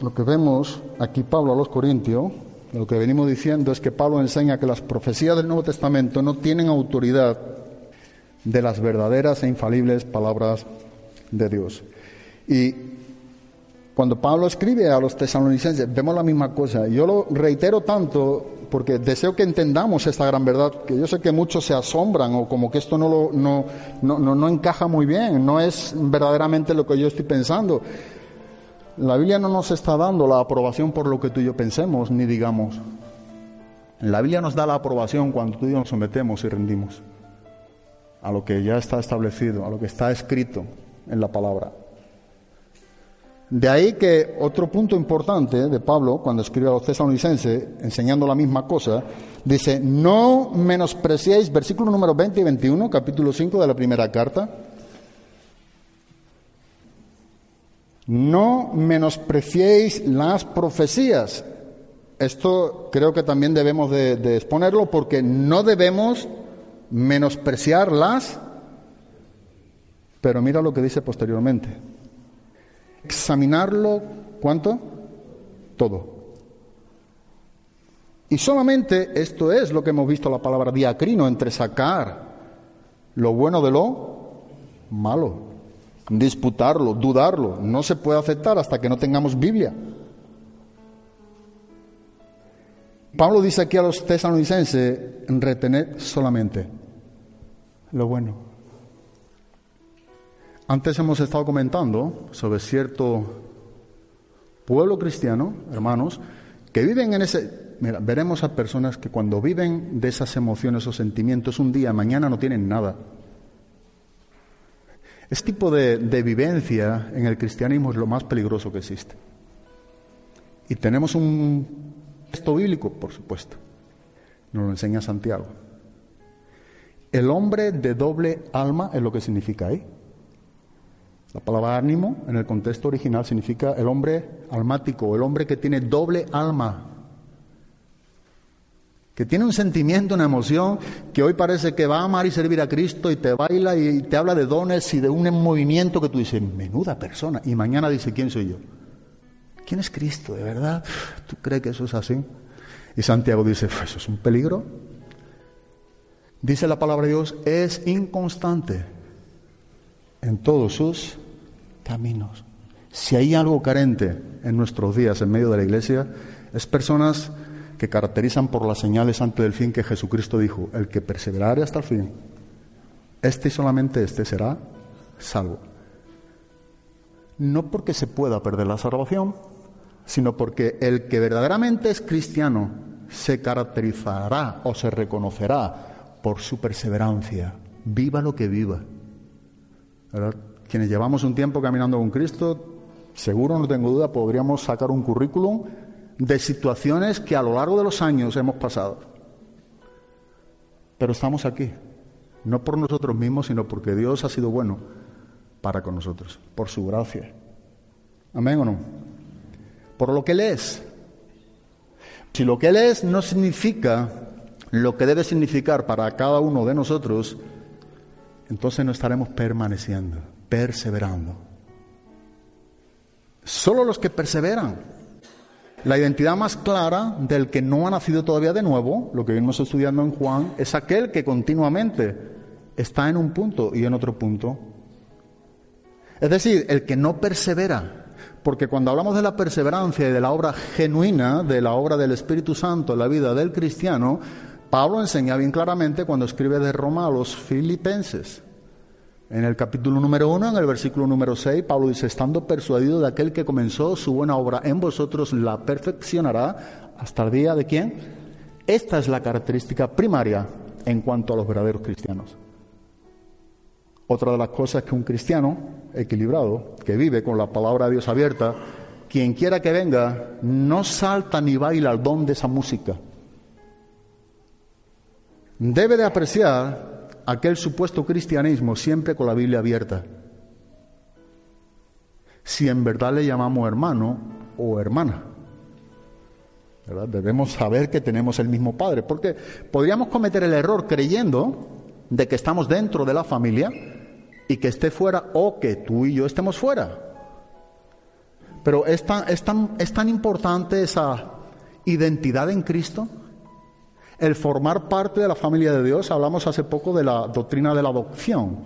lo que vemos aquí Pablo a los Corintios, lo que venimos diciendo es que Pablo enseña que las profecías del Nuevo Testamento no tienen autoridad de las verdaderas e infalibles palabras de Dios. Y cuando Pablo escribe a los tesalonicenses, vemos la misma cosa. Yo lo reitero tanto porque deseo que entendamos esta gran verdad, que yo sé que muchos se asombran o como que esto no, lo, no, no, no encaja muy bien, no es verdaderamente lo que yo estoy pensando. La Biblia no nos está dando la aprobación por lo que tú y yo pensemos ni digamos. La Biblia nos da la aprobación cuando tú y yo nos sometemos y rendimos a lo que ya está establecido, a lo que está escrito en la palabra. De ahí que otro punto importante de Pablo, cuando escribe a los tesalonicenses, enseñando la misma cosa, dice, no menospreciéis, versículo número 20 y 21, capítulo 5 de la primera carta, no menospreciéis las profecías. Esto creo que también debemos de, exponerlo porque no debemos menospreciarlas, pero mira lo que dice posteriormente. Examinarlo, ¿cuánto? Todo. Y solamente esto es lo que hemos visto la palabra diacrino, entre sacar lo bueno de lo malo, disputarlo, dudarlo. No se puede aceptar hasta que no tengamos Biblia. Pablo dice aquí a los tesalonicenses, retener solamente lo bueno. Antes hemos estado comentando sobre cierto pueblo cristiano, hermanos, que viven en ese... Mira, veremos a personas que cuando viven de esas emociones o sentimientos un día, mañana no tienen nada. Este tipo de, de vivencia en el cristianismo es lo más peligroso que existe. Y tenemos un texto bíblico, por supuesto. Nos lo enseña Santiago. El hombre de doble alma es lo que significa ahí. La palabra ánimo en el contexto original significa el hombre almático, el hombre que tiene doble alma, que tiene un sentimiento, una emoción, que hoy parece que va a amar y servir a Cristo y te baila y te habla de dones y de un movimiento que tú dices, menuda persona, y mañana dice, ¿quién soy yo? ¿Quién es Cristo, de verdad? ¿Tú crees que eso es así? Y Santiago dice, eso es un peligro. Dice la palabra de Dios, es inconstante en todos sus caminos. Si hay algo carente en nuestros días en medio de la iglesia, es personas que caracterizan por las señales antes del fin que Jesucristo dijo, el que perseverare hasta el fin, este y solamente este será salvo. No porque se pueda perder la salvación, sino porque el que verdaderamente es cristiano se caracterizará o se reconocerá por su perseverancia, viva lo que viva. Quienes llevamos un tiempo caminando con Cristo, seguro, no tengo duda, podríamos sacar un currículum de situaciones que a lo largo de los años hemos pasado. Pero estamos aquí, no por nosotros mismos, sino porque Dios ha sido bueno para con nosotros, por su gracia. Amén o no. Por lo que Él es. Si lo que Él es no significa lo que debe significar para cada uno de nosotros, entonces no estaremos permaneciendo, perseverando. Solo los que perseveran. La identidad más clara del que no ha nacido todavía de nuevo, lo que vimos estudiando en Juan, es aquel que continuamente está en un punto y en otro punto. Es decir, el que no persevera. Porque cuando hablamos de la perseverancia y de la obra genuina, de la obra del Espíritu Santo en la vida del cristiano, Pablo enseña bien claramente cuando escribe de Roma a los filipenses. En el capítulo número uno, en el versículo número 6, Pablo dice, estando persuadido de aquel que comenzó su buena obra en vosotros, la perfeccionará hasta el día de quién. Esta es la característica primaria en cuanto a los verdaderos cristianos. Otra de las cosas que un cristiano equilibrado, que vive con la palabra de Dios abierta, quien quiera que venga, no salta ni baila al don de esa música. Debe de apreciar aquel supuesto cristianismo siempre con la Biblia abierta. Si en verdad le llamamos hermano o hermana. Debemos saber que tenemos el mismo Padre, porque podríamos cometer el error creyendo de que estamos dentro de la familia y que esté fuera o que tú y yo estemos fuera. Pero es tan, importante esa identidad en Cristo, el formar parte de la familia de Dios. Hablamos hace poco de la doctrina de la adopción.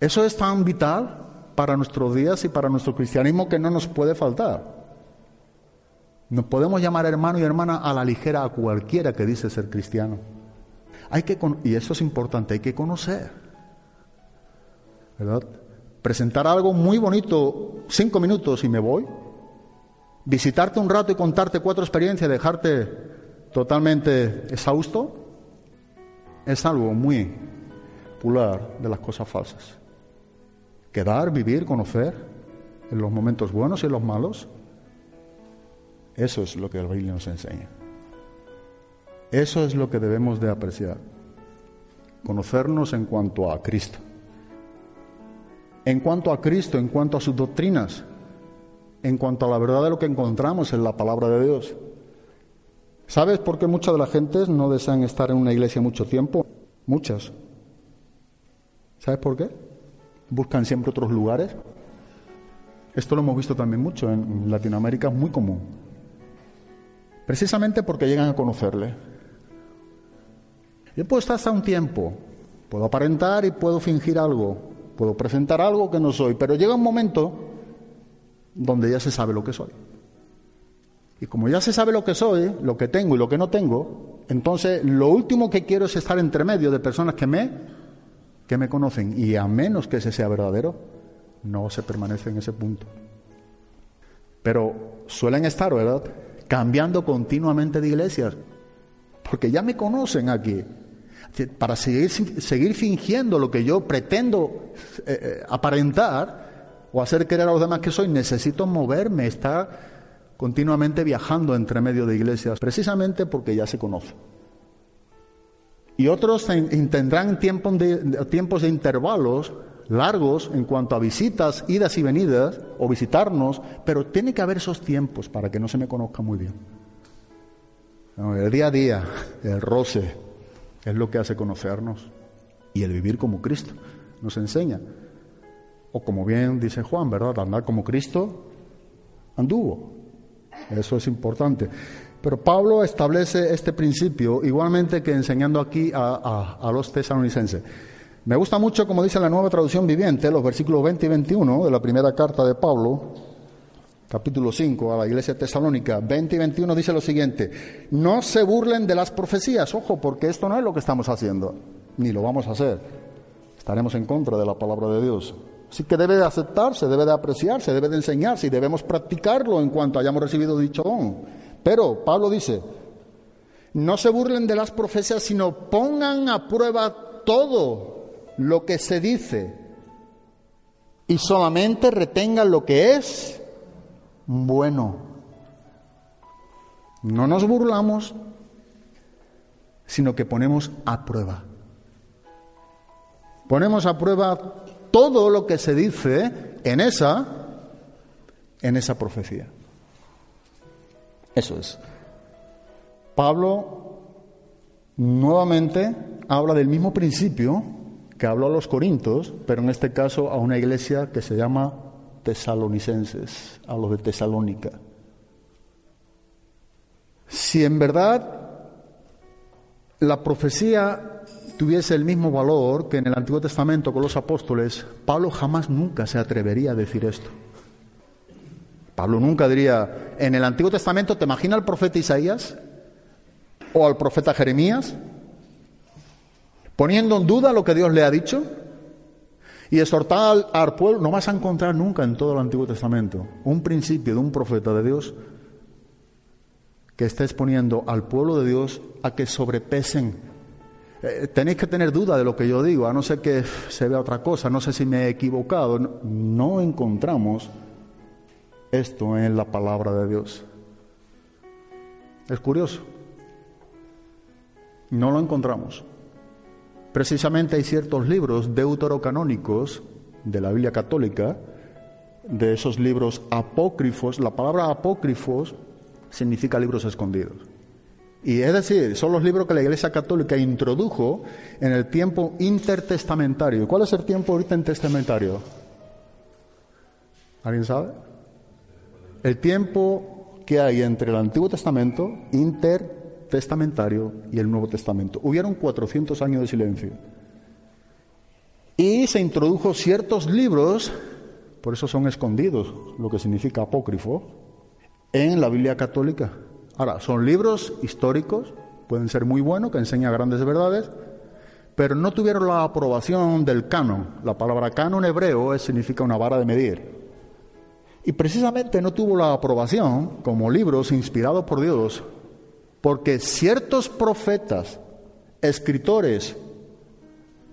Eso es tan vital para nuestros días y para nuestro cristianismo que no nos puede faltar. Nos podemos llamar hermano y hermana a la ligera a cualquiera que dice ser cristiano. Hay que y eso es importante, hay que conocer. ¿Verdad? Presentar algo muy bonito, cinco minutos y me voy. Visitarte un rato y contarte cuatro experiencias, dejarte totalmente exhausto, es algo muy popular de las cosas falsas. Quedar, vivir, conocer, en los momentos buenos y en los malos, eso es lo que el Biblia nos enseña. Eso es lo que debemos de apreciar. Conocernos en cuanto a Cristo. En cuanto a Cristo, en cuanto a sus doctrinas, en cuanto a la verdad de lo que encontramos en la palabra de Dios. ¿Sabes por qué muchas de las gentes no desean estar en una iglesia mucho tiempo? Muchas. ¿Sabes por qué? Buscan siempre otros lugares. Esto lo hemos visto también mucho en Latinoamérica, es muy común. Precisamente porque llegan a conocerle. Yo puedo estar hasta un tiempo, puedo aparentar y puedo fingir algo, puedo presentar algo que no soy, pero llega un momento donde ya se sabe lo que soy. Y como ya se sabe lo que soy, lo que tengo y lo que no tengo, entonces lo último que quiero es estar entre medio de personas que me, que me conocen. Y a menos que ese sea verdadero, no se permanece en ese punto. Pero suelen estar, ¿verdad? Cambiando continuamente de iglesias. Porque ya me conocen aquí. Para seguir, seguir fingiendo lo que yo pretendo eh, eh, aparentar o hacer creer a los demás que soy, necesito moverme, estar continuamente viajando entre medio de iglesias, precisamente porque ya se conoce. Y otros tendrán tiempos de, tiempos de intervalos largos en cuanto a visitas, idas y venidas, o visitarnos, pero tiene que haber esos tiempos para que no se me conozca muy bien. El día a día, el roce, es lo que hace conocernos. Y el vivir como Cristo nos enseña. O como bien dice Juan, ¿verdad? Andar como Cristo anduvo. Eso es importante. Pero Pablo establece este principio igualmente que enseñando aquí a, los tesalonicenses. Me gusta mucho, como dice la nueva traducción viviente, los versículos 20 y 21 de la primera carta de Pablo, capítulo 5, a la iglesia tesalónica, 20 y 21 dice lo siguiente, no se burlen de las profecías, ojo, porque esto no es lo que estamos haciendo, ni lo vamos a hacer, estaremos en contra de la palabra de Dios. Así que debe de aceptarse, debe de apreciarse, debe de enseñarse y debemos practicarlo en cuanto hayamos recibido dicho don. Pero Pablo dice, no se burlen de las profecías, sino pongan a prueba todo lo que se dice y solamente retengan lo que es bueno. No nos burlamos, sino que ponemos a prueba. Ponemos a prueba todo lo que se dice en esa, en esa profecía. Eso es. Pablo nuevamente habla del mismo principio que habló a los Corintios, pero en este caso a una iglesia que se llama tesalonicenses, a los de Tesalónica. Si en verdad la profecía tuviese el mismo valor que en el Antiguo Testamento con los apóstoles, Pablo jamás nunca se atrevería a decir esto. Pablo nunca diría, en el Antiguo Testamento, ¿te imagina al profeta Isaías o al profeta Jeremías? Poniendo en duda lo que Dios le ha dicho y exhortar al, al pueblo, no vas a encontrar nunca en todo el Antiguo Testamento un principio de un profeta de Dios que esté exponiendo al pueblo de Dios a que sobrepesen eh, tenéis que tener duda de lo que yo digo, a no ser que se vea otra cosa, no sé si me he equivocado. No, encontramos esto en la palabra de Dios. Es curioso. No lo encontramos. Precisamente hay ciertos libros deuterocanónicos de la Biblia católica, de esos libros apócrifos. La palabra apócrifos significa libros escondidos. Y es decir, son los libros que la Iglesia Católica introdujo en el tiempo intertestamentario. ¿Cuál es el tiempo intertestamentario? ¿Alguien sabe? el tiempo que hay entre el Antiguo Testamento, intertestamentario, y el Nuevo Testamento. Hubieron 400 años de silencio. Y se introdujo ciertos libros, por eso son escondidos, lo que significa apócrifo, en la Biblia católica. Ahora, son libros históricos, pueden ser muy buenos, que enseñan grandes verdades, pero no tuvieron la aprobación del canon. La palabra canon hebreo significa una vara de medir. Y precisamente no tuvo la aprobación como libros inspirados por Dios, porque ciertos profetas, escritores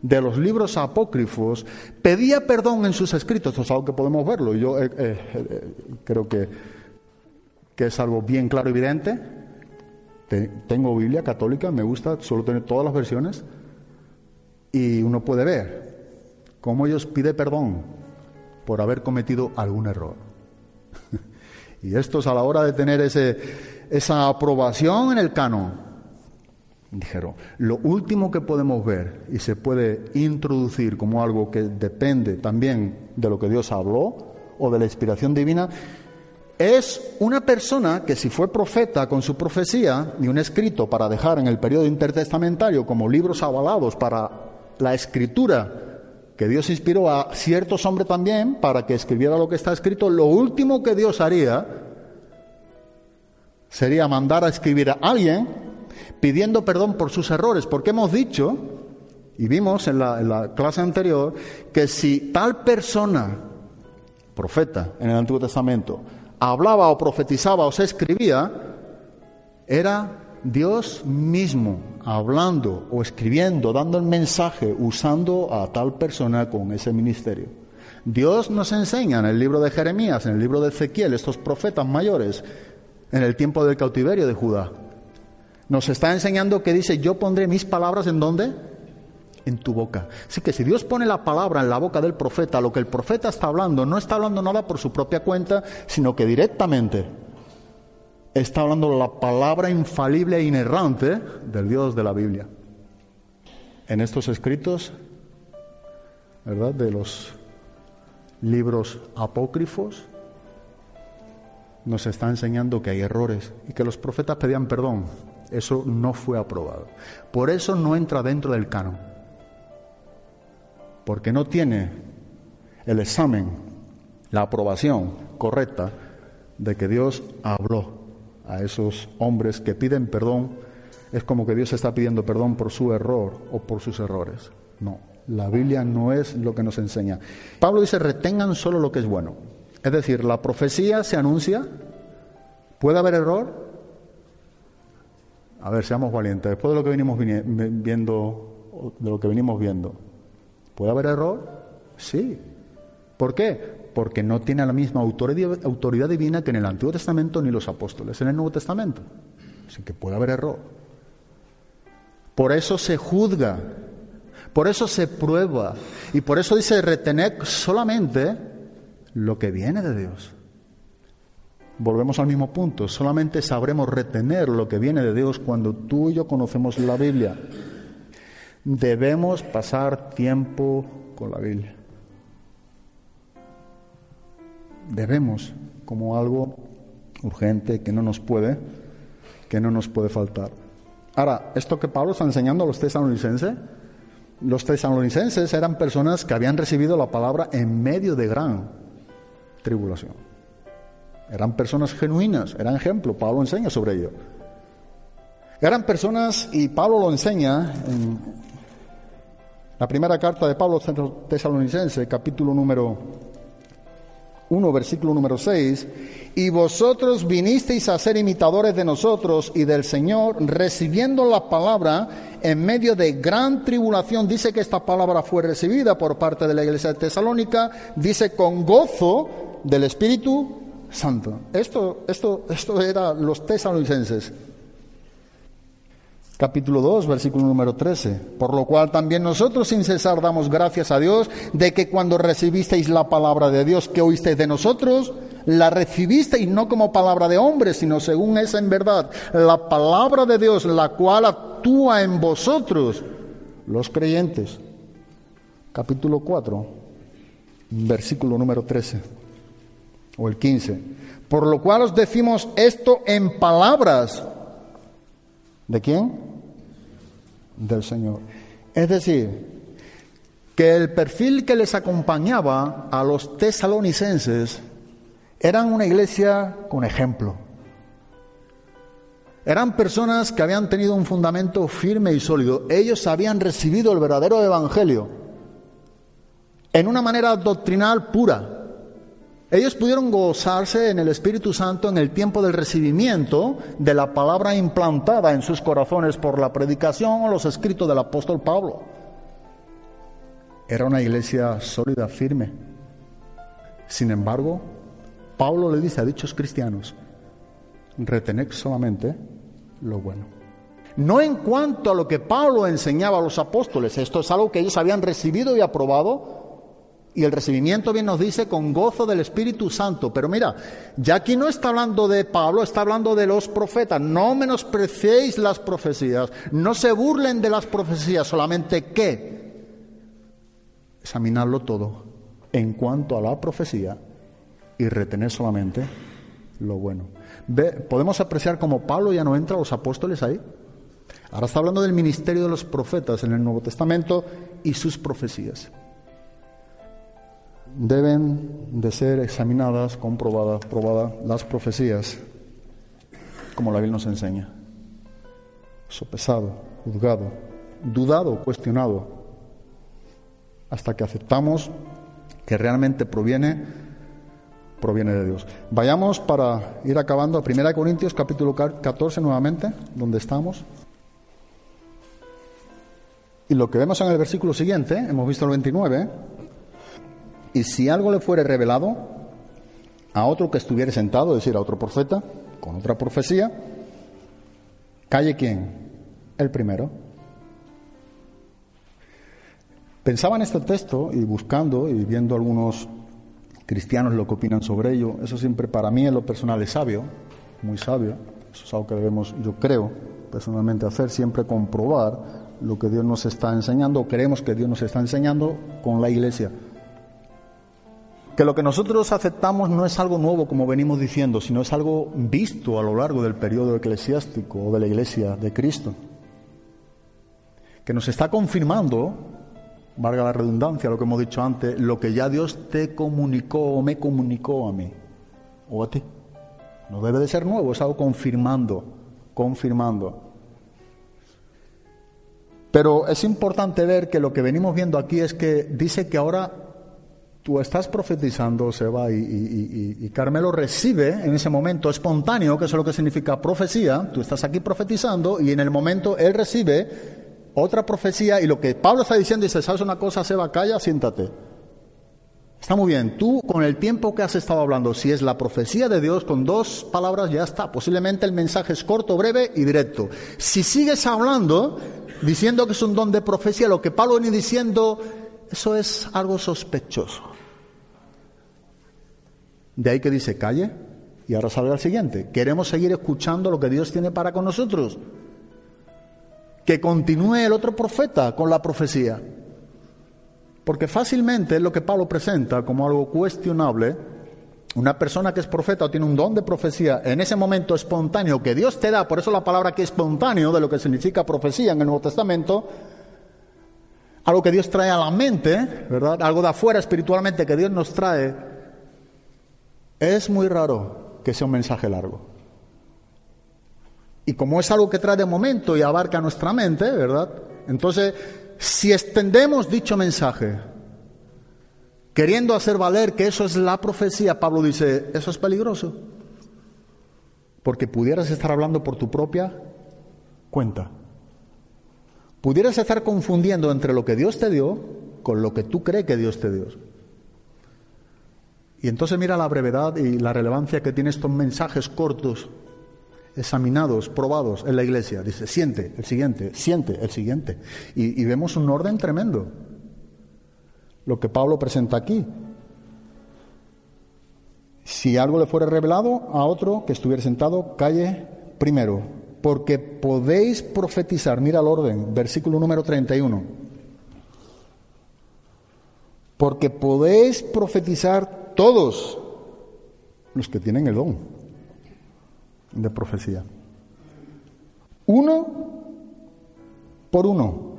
de los libros apócrifos, pedía perdón en sus escritos. Esto es algo que podemos verlo. Yo eh, eh, eh, creo que, que es algo bien claro y evidente. tengo Biblia católica, me gusta, solo tener todas las versiones. Y uno puede ver cómo ellos piden perdón por haber cometido algún error. y estos a la hora de tener ese, esa aprobación en el canon, dijeron, lo último que podemos ver y se puede introducir como algo que depende también de lo que Dios habló o de la inspiración divina, es una persona que si fue profeta con su profecía y un escrito para dejar en el periodo intertestamentario como libros avalados para la escritura que Dios inspiró a ciertos hombres también para que escribiera lo que está escrito, lo último que Dios haría sería mandar a escribir a alguien pidiendo perdón por sus errores, porque hemos dicho, y vimos en la, en la clase anterior, que si tal persona, profeta en el Antiguo Testamento, hablaba o profetizaba o se escribía, era Dios mismo hablando o escribiendo, dando el mensaje, usando a tal persona con ese ministerio. Dios nos enseña en el libro de Jeremías, en el libro de Ezequiel, estos profetas mayores, en el tiempo del cautiverio de Judá. Nos está enseñando que dice, yo pondré mis palabras en dónde? En tu boca. Así que si Dios pone la palabra en la boca del profeta, lo que el profeta está hablando, no está hablando nada por su propia cuenta, sino que directamente está hablando la palabra infalible e inerrante del Dios de la Biblia. En estos escritos, ¿verdad? De los libros apócrifos, nos está enseñando que hay errores y que los profetas pedían perdón. Eso no fue aprobado. Por eso no entra dentro del canon. Porque no tiene el examen, la aprobación correcta de que Dios habló a esos hombres que piden perdón, es como que Dios está pidiendo perdón por su error o por sus errores. No, la Biblia no es lo que nos enseña. Pablo dice, retengan solo lo que es bueno. Es decir, la profecía se anuncia, puede haber error. A ver, seamos valientes. Después de lo que venimos viendo, de lo que venimos viendo, ¿puede haber error? Sí. ¿Por qué? porque no tiene la misma autoridad divina que en el Antiguo Testamento ni los apóstoles en el Nuevo Testamento. Así que puede haber error. Por eso se juzga, por eso se prueba y por eso dice retener solamente lo que viene de Dios. Volvemos al mismo punto, solamente sabremos retener lo que viene de Dios cuando tú y yo conocemos la Biblia. Debemos pasar tiempo con la Biblia debemos como algo urgente que no nos puede, que no nos puede faltar. Ahora, esto que Pablo está enseñando a los tesalonicenses, los tesalonicenses eran personas que habían recibido la palabra en medio de gran tribulación. Eran personas genuinas, eran ejemplo, Pablo enseña sobre ello. Eran personas, y Pablo lo enseña en la primera carta de Pablo tesalonicense, capítulo número 1, versículo número 6, y vosotros vinisteis a ser imitadores de nosotros y del Señor, recibiendo la palabra en medio de gran tribulación. Dice que esta palabra fue recibida por parte de la iglesia de Tesalónica, dice con gozo del Espíritu Santo. Esto, esto, esto era los tesalonicenses capítulo 2, versículo número 13. Por lo cual también nosotros sin cesar damos gracias a Dios de que cuando recibisteis la palabra de Dios que oísteis de nosotros, la recibisteis no como palabra de hombre, sino según es en verdad la palabra de Dios, la cual actúa en vosotros, los creyentes. Capítulo 4, versículo número 13. o el 15. Por lo cual os decimos esto en palabras. ¿De quién? Del Señor. Es decir, que el perfil que les acompañaba a los tesalonicenses eran una iglesia con ejemplo. Eran personas que habían tenido un fundamento firme y sólido. Ellos habían recibido el verdadero evangelio en una manera doctrinal pura. Ellos pudieron gozarse en el Espíritu Santo en el tiempo del recibimiento de la palabra implantada en sus corazones por la predicación o los escritos del apóstol Pablo. Era una iglesia sólida, firme. Sin embargo, Pablo le dice a dichos cristianos, retened solamente lo bueno. No en cuanto a lo que Pablo enseñaba a los apóstoles, esto es algo que ellos habían recibido y aprobado, y el recibimiento bien nos dice con gozo del Espíritu Santo. Pero mira, ya aquí no está hablando de Pablo, está hablando de los profetas. No menospreciéis las profecías, no se burlen de las profecías, solamente que examinarlo todo en cuanto a la profecía y retener solamente lo bueno. Podemos apreciar cómo Pablo ya no entra a los apóstoles ahí. Ahora está hablando del ministerio de los profetas en el Nuevo Testamento y sus profecías. Deben de ser examinadas, comprobadas, probadas las profecías, como la Biblia nos enseña. Sopesado, juzgado, dudado, cuestionado, hasta que aceptamos que realmente proviene proviene de Dios. Vayamos para ir acabando a 1 Corintios capítulo 14 nuevamente, donde estamos. Y lo que vemos en el versículo siguiente, hemos visto el 29, y si algo le fuere revelado a otro que estuviera sentado, es decir, a otro profeta, con otra profecía, calle quién? El primero. Pensaba en este texto y buscando y viendo algunos cristianos lo que opinan sobre ello. Eso siempre para mí en lo personal es sabio, muy sabio. Eso es algo que debemos, yo creo, personalmente hacer, siempre comprobar lo que Dios nos está enseñando o creemos que Dios nos está enseñando con la iglesia. Que lo que nosotros aceptamos no es algo nuevo, como venimos diciendo, sino es algo visto a lo largo del periodo eclesiástico o de la iglesia de Cristo. Que nos está confirmando valga la redundancia, lo que hemos dicho antes, lo que ya Dios te comunicó o me comunicó a mí o a ti. No debe de ser nuevo, es algo confirmando, confirmando. Pero es importante ver que lo que venimos viendo aquí es que dice que ahora tú estás profetizando, Seba, y, y, Carmelo recibe en ese momento espontáneo, que es lo que significa profecía, tú estás aquí profetizando y en el momento él recibe otra profecía y lo que Pablo está diciendo dice, ¿sabes una cosa, Seba? Calla, siéntate. Está muy bien, tú con el tiempo que has estado hablando, si es la profecía de Dios, con dos palabras ya está. Posiblemente el mensaje es corto, breve y directo. Si sigues hablando, diciendo que es un don de profecía, lo que Pablo viene diciendo, eso es algo sospechoso. De ahí que dice, calle, y ahora salga el siguiente. Queremos seguir escuchando lo que Dios tiene para con nosotros que continúe el otro profeta con la profecía. Porque fácilmente es lo que Pablo presenta como algo cuestionable. Una persona que es profeta o tiene un don de profecía en ese momento espontáneo que Dios te da, por eso la palabra que espontáneo, de lo que significa profecía en el Nuevo Testamento, algo que Dios trae a la mente, ¿verdad? Algo de afuera espiritualmente que Dios nos trae, es muy raro que sea un mensaje largo. Y como es algo que trae de momento y abarca nuestra mente, ¿verdad? Entonces, si extendemos dicho mensaje, queriendo hacer valer que eso es la profecía, Pablo dice, eso es peligroso. Porque pudieras estar hablando por tu propia cuenta. Pudieras estar confundiendo entre lo que Dios te dio con lo que tú crees que Dios te dio. Y entonces mira la brevedad y la relevancia que tienen estos mensajes cortos examinados, probados en la iglesia. Dice, siente el siguiente, siente el siguiente. Y, vemos un orden tremendo. Lo que Pablo presenta aquí. Si algo le fuera revelado a otro que estuviera sentado, calle primero, porque podéis profetizar. Mira el orden, versículo número 31. Porque podéis profetizar todos los que tienen el don de profecía. Uno por uno,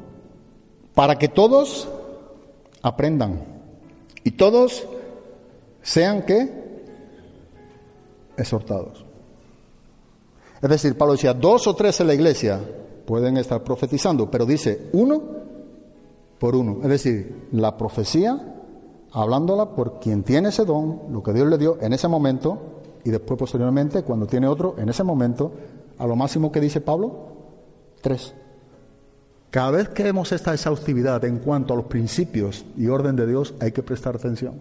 para que todos aprendan y todos sean que exhortados. Es decir, Pablo decía, dos o tres en la iglesia pueden estar profetizando, pero dice uno por uno. Es decir, la profecía hablándola por quien tiene ese don, lo que Dios le dio en ese momento, y después posteriormente, cuando tiene otro, en ese momento, a lo máximo que dice Pablo, tres. Cada vez que vemos esta exhaustividad en cuanto a los principios y orden de Dios, hay que prestar atención.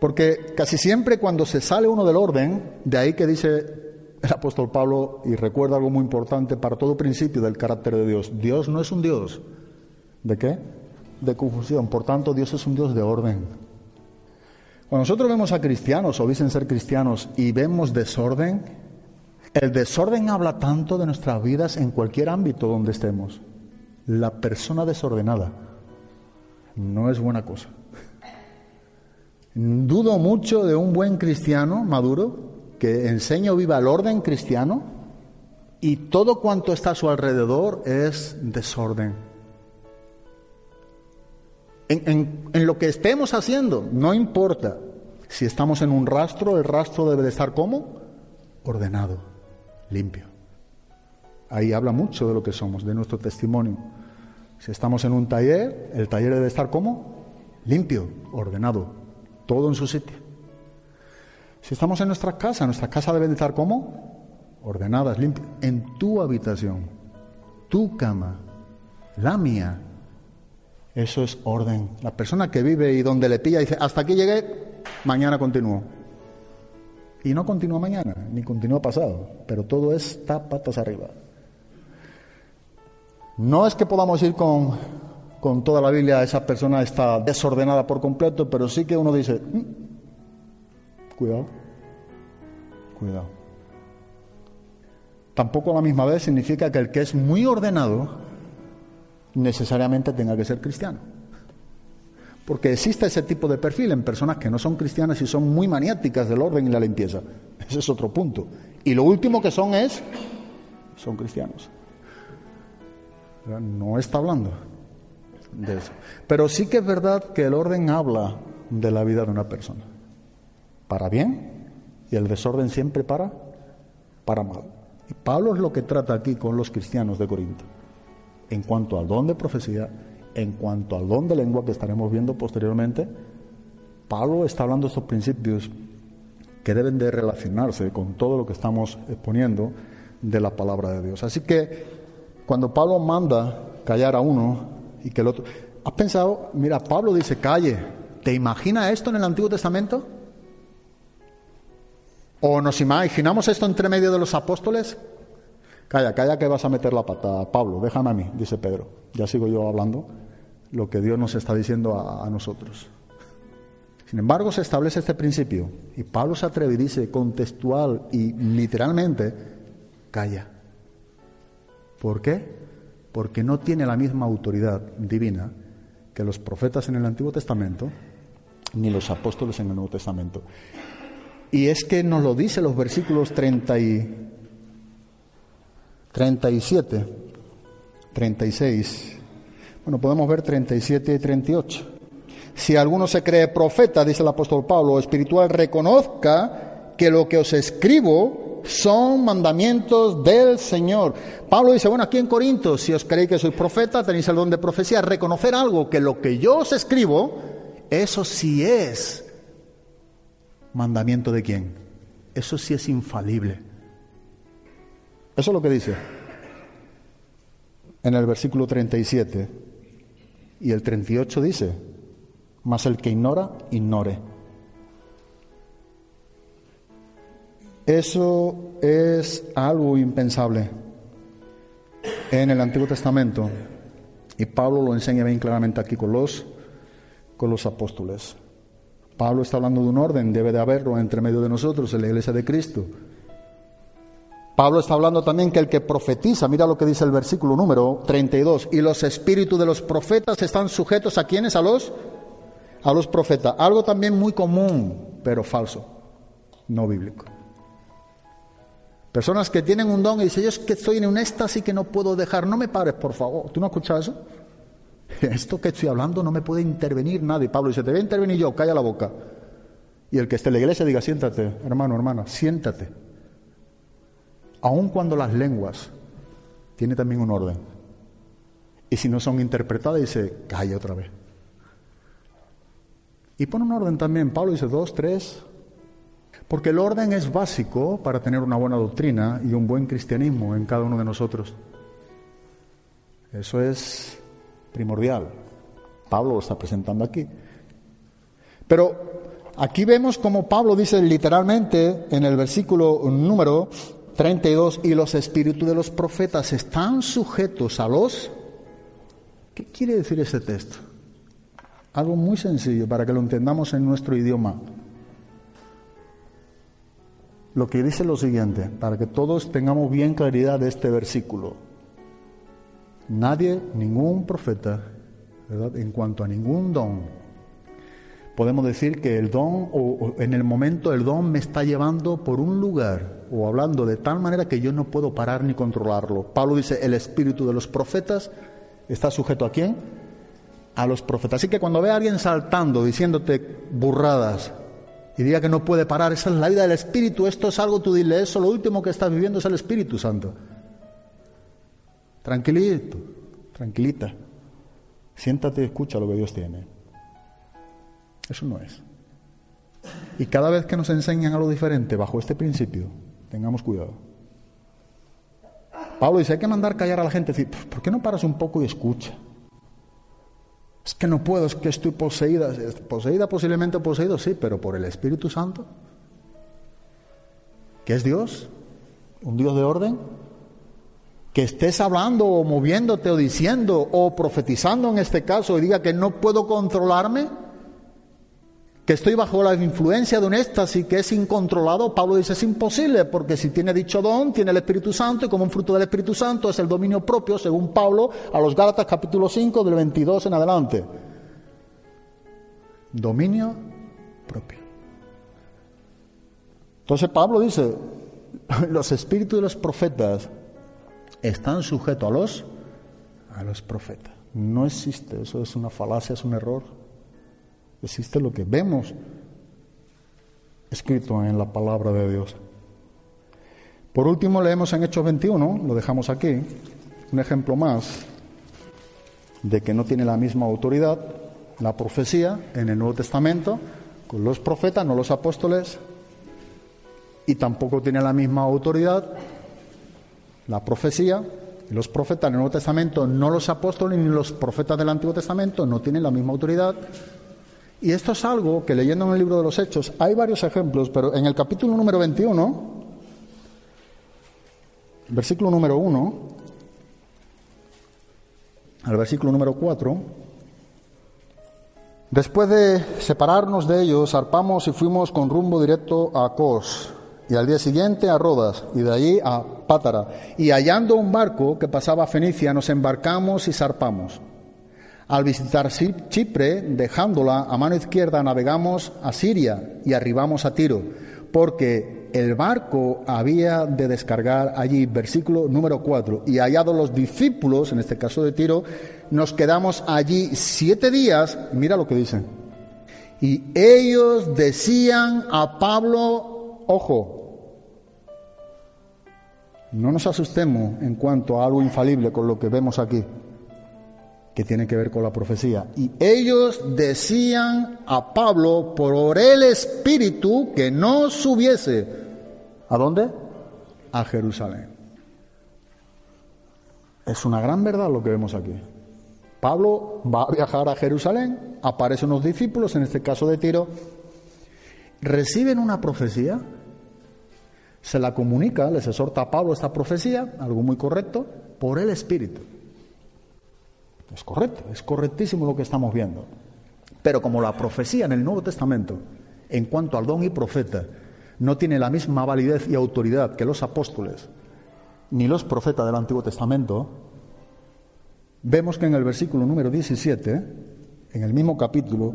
Porque casi siempre cuando se sale uno del orden, de ahí que dice el apóstol Pablo, y recuerda algo muy importante para todo principio del carácter de Dios, Dios no es un Dios. ¿De qué? De confusión. Por tanto, Dios es un Dios de orden. Cuando nosotros vemos a cristianos o dicen ser cristianos y vemos desorden, el desorden habla tanto de nuestras vidas en cualquier ámbito donde estemos. La persona desordenada no es buena cosa. Dudo mucho de un buen cristiano maduro que enseñe o viva el orden cristiano y todo cuanto está a su alrededor es desorden. En, lo que estemos haciendo, no importa. Si estamos en un rastro, el rastro debe de estar como ordenado, limpio. Ahí habla mucho de lo que somos, de nuestro testimonio. Si estamos en un taller, el taller debe estar como limpio, ordenado, todo en su sitio. Si estamos en nuestra casa, nuestra casa debe de estar como ordenadas, limpias, en tu habitación, tu cama, la mía, eso es orden. La persona que vive y donde le pilla dice, hasta aquí llegué, mañana continúo. Y no continúa mañana, ni continúa pasado, pero todo está patas arriba. No es que podamos ir con, con toda la Biblia, esa persona está desordenada por completo, pero sí que uno dice, mm, cuidado, cuidado. Tampoco a la misma vez significa que el que es muy ordenado necesariamente tenga que ser cristiano. Porque existe ese tipo de perfil en personas que no son cristianas y son muy maniáticas del orden y la limpieza. Ese es otro punto. Y lo último que son es, son cristianos. No está hablando de eso. Pero sí que es verdad que el orden habla de la vida de una persona. Para bien y el desorden siempre para, para mal. Y Pablo es lo que trata aquí con los cristianos de Corinto en cuanto al don de profecía, en cuanto al don de lengua que estaremos viendo posteriormente, Pablo está hablando estos principios que deben de relacionarse con todo lo que estamos exponiendo de la palabra de Dios. Así que cuando Pablo manda callar a uno y que el otro... ¿Has pensado? Mira, Pablo dice, calle. ¿Te imaginas esto en el Antiguo Testamento? ¿O nos imaginamos esto entre medio de los apóstoles? Calla, calla que vas a meter la pata. Pablo, déjame a mí, dice Pedro. Ya sigo yo hablando lo que Dios nos está diciendo a, nosotros. Sin embargo, se establece este principio y Pablo se atreve y dice contextual y literalmente, calla. ¿Por qué? Porque no tiene la misma autoridad divina que los profetas en el Antiguo Testamento ni los apóstoles en el Nuevo Testamento. Y es que nos lo dice los versículos 30 y 37, 36. Bueno, podemos ver 37 y 38. Si alguno se cree profeta, dice el apóstol Pablo, espiritual, reconozca que lo que os escribo son mandamientos del Señor. Pablo dice, bueno, aquí en Corinto, si os creéis que sois profeta, tenéis el don de profecía, reconocer algo, que lo que yo os escribo, eso sí es mandamiento de quién. Eso sí es infalible. Eso es lo que dice en el versículo 37. Y el 38 dice, mas el que ignora, ignore. Eso es algo impensable en el Antiguo Testamento. Y Pablo lo enseña bien claramente aquí con los, con los apóstoles. Pablo está hablando de un orden, debe de haberlo entre medio de nosotros, en la iglesia de Cristo. Pablo está hablando también que el que profetiza, mira lo que dice el versículo número 32, y los espíritus de los profetas están sujetos a quienes, a los, a los profetas. Algo también muy común, pero falso. no bíblico. Personas que tienen un don y dicen, yo es que estoy en un éxtasis que no puedo dejar, no me pares, por favor. ¿Tú no has escuchado eso? Esto que estoy hablando no me puede intervenir nadie. Pablo dice, te voy a intervenir yo, calla la boca. Y el que esté en la iglesia diga, siéntate, hermano, hermana, siéntate. Aun cuando las lenguas tienen también un orden. Y si no son interpretadas, dice, calla otra vez. Y pone un orden también. Pablo dice dos, tres. Porque el orden es básico para tener una buena doctrina y un buen cristianismo en cada uno de nosotros. Eso es primordial. Pablo lo está presentando aquí. Pero aquí vemos como Pablo dice literalmente en el versículo número 32, y los espíritus de los profetas están sujetos a los... ¿Qué quiere decir ese texto? Algo muy sencillo para que lo entendamos en nuestro idioma. Lo que dice lo siguiente, para que todos tengamos bien claridad de este versículo. Nadie, ningún profeta, ¿verdad? en cuanto a ningún don, podemos decir que el don, o, en el momento el don me está llevando por un lugar, o hablando de tal manera que yo no puedo parar ni controlarlo. Pablo dice, el espíritu de los profetas está sujeto a quién? a los profetas. Así que cuando ve a alguien saltando, diciéndote burradas, y diga que no puede parar, esa es la vida del Espíritu, esto es algo, tú dile eso, lo último que estás viviendo es el Espíritu Santo. Tranquilito, tranquilita. Siéntate y escucha lo que Dios tiene. Eso no es. Y cada vez que nos enseñan algo diferente bajo este principio, tengamos cuidado. Pablo dice, hay que mandar callar a la gente, decir, ¿por qué no paras un poco y escucha? Es que no puedo, es que estoy poseída. Poseída posiblemente poseído, sí, pero por el Espíritu Santo. ¿Qué es Dios? ¿Un Dios de orden? Que estés hablando o moviéndote o diciendo o profetizando en este caso y diga que no puedo controlarme que estoy bajo la influencia de un éxtasis que es incontrolado, Pablo dice es imposible, porque si tiene dicho don, tiene el Espíritu Santo, y como un fruto del Espíritu Santo es el dominio propio, según Pablo, a los Gálatas capítulo 5, del 22 en adelante. Dominio propio. Entonces Pablo dice, los espíritus de los profetas están sujetos a los, a los profetas. No existe, eso es una falacia, es un error. Existe lo que vemos escrito en la palabra de Dios. Por último, leemos en Hechos 21, lo dejamos aquí, un ejemplo más de que no tiene la misma autoridad la profecía en el Nuevo Testamento con los profetas, no los apóstoles, y tampoco tiene la misma autoridad la profecía y los profetas en el Nuevo Testamento, no los apóstoles ni los profetas del Antiguo Testamento no tienen la misma autoridad y esto es algo que leyendo en el libro de los Hechos, hay varios ejemplos, pero en el capítulo número 21, versículo número 1, al versículo número 4, después de separarnos de ellos, zarpamos y fuimos con rumbo directo a Cos, y al día siguiente a Rodas, y de allí a Pátara. Y hallando un barco que pasaba a Fenicia, nos embarcamos y zarpamos. Al visitar Chipre, dejándola a mano izquierda, navegamos a Siria y arribamos a Tiro, porque el barco había de descargar allí, versículo número 4, y hallados los discípulos, en este caso de Tiro, nos quedamos allí siete días, mira lo que dicen, y ellos decían a Pablo, ojo, no nos asustemos en cuanto a algo infalible con lo que vemos aquí que tiene que ver con la profecía. Y ellos decían a Pablo por el Espíritu que no subiese. ¿A dónde? A Jerusalén. Es una gran verdad lo que vemos aquí. Pablo va a viajar a Jerusalén, aparecen unos discípulos, en este caso de Tiro, reciben una profecía, se la comunica, les exhorta a Pablo esta profecía, algo muy correcto, por el Espíritu. Es correcto, es correctísimo lo que estamos viendo. Pero como la profecía en el Nuevo Testamento, en cuanto al don y profeta, no tiene la misma validez y autoridad que los apóstoles ni los profetas del Antiguo Testamento, vemos que en el versículo número 17, en el mismo capítulo,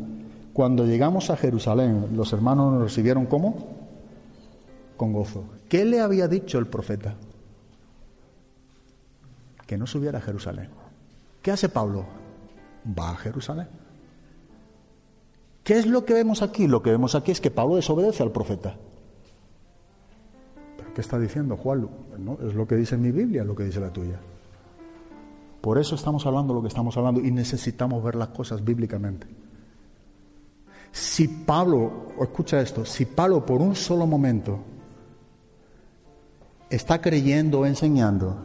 cuando llegamos a Jerusalén, los hermanos nos recibieron como con gozo. ¿Qué le había dicho el profeta? Que no subiera a Jerusalén. ¿Qué hace Pablo? Va a Jerusalén. ¿Qué es lo que vemos aquí? Lo que vemos aquí es que Pablo desobedece al profeta. ¿Pero qué está diciendo Juan? No, es lo que dice mi Biblia, lo que dice la tuya. Por eso estamos hablando lo que estamos hablando y necesitamos ver las cosas bíblicamente. Si Pablo, escucha esto, si Pablo por un solo momento está creyendo o enseñando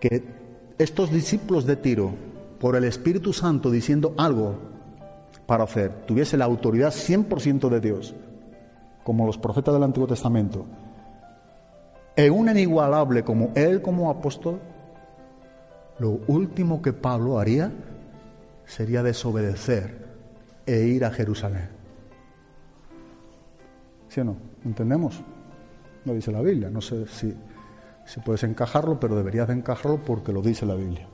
que estos discípulos de Tiro, por el Espíritu Santo diciendo algo para hacer, tuviese la autoridad 100% de Dios, como los profetas del Antiguo Testamento, e un inigualable como él como apóstol, lo último que Pablo haría sería desobedecer e ir a Jerusalén. ¿Sí o no? ¿Entendemos? Lo dice la Biblia. No sé si, si puedes encajarlo, pero deberías de encajarlo porque lo dice la Biblia.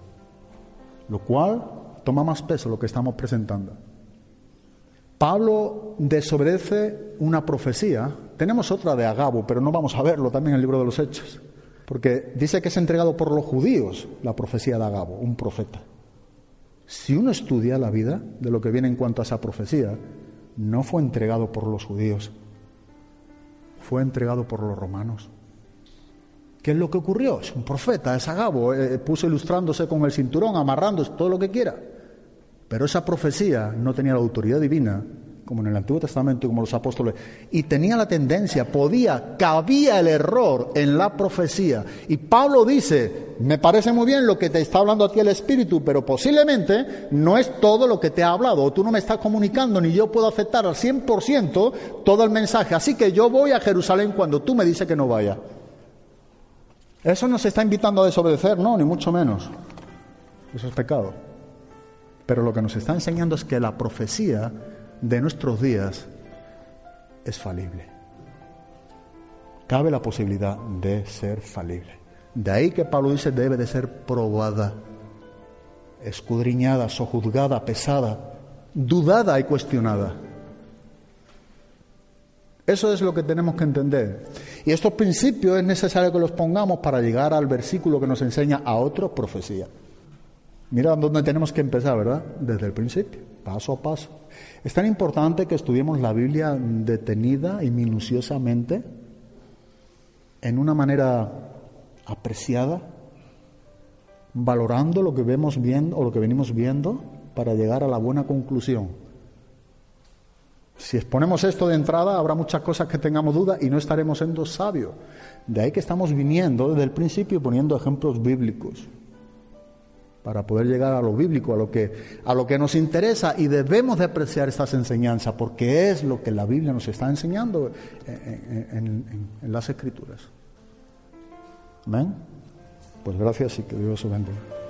Lo cual toma más peso lo que estamos presentando. Pablo desobedece una profecía. Tenemos otra de Agabo, pero no vamos a verlo también en el libro de los Hechos. Porque dice que es entregado por los judíos la profecía de Agabo, un profeta. Si uno estudia la vida de lo que viene en cuanto a esa profecía, no fue entregado por los judíos, fue entregado por los romanos. ¿Qué es lo que ocurrió? Es un profeta, es Agabo, eh, puso ilustrándose con el cinturón, amarrándose, todo lo que quiera. Pero esa profecía no tenía la autoridad divina como en el Antiguo Testamento y como los apóstoles, y tenía la tendencia, podía, cabía el error en la profecía. Y Pablo dice, me parece muy bien lo que te está hablando a ti el Espíritu, pero posiblemente no es todo lo que te ha hablado, o tú no me estás comunicando, ni yo puedo aceptar al 100% todo el mensaje. Así que yo voy a Jerusalén cuando tú me dices que no vaya. Eso no se está invitando a desobedecer, no, ni mucho menos. Eso es pecado. Pero lo que nos está enseñando es que la profecía de nuestros días es falible. Cabe la posibilidad de ser falible. De ahí que Pablo dice debe de ser probada, escudriñada, sojuzgada, pesada, dudada y cuestionada. Eso es lo que tenemos que entender. Y estos principios es necesario que los pongamos para llegar al versículo que nos enseña a otra profecía. Mira dónde tenemos que empezar, ¿verdad? Desde el principio, paso a paso. Es tan importante que estudiemos la Biblia detenida y minuciosamente, en una manera apreciada, valorando lo que vemos viendo o lo que venimos viendo para llegar a la buena conclusión. Si exponemos esto de entrada, habrá muchas cosas que tengamos dudas y no estaremos siendo sabios. De ahí que estamos viniendo desde el principio poniendo ejemplos bíblicos para poder llegar a lo bíblico, a lo que, a lo que nos interesa y debemos de apreciar estas enseñanzas porque es lo que la Biblia nos está enseñando en, en las Escrituras. Amén. Pues gracias y que Dios os bendiga.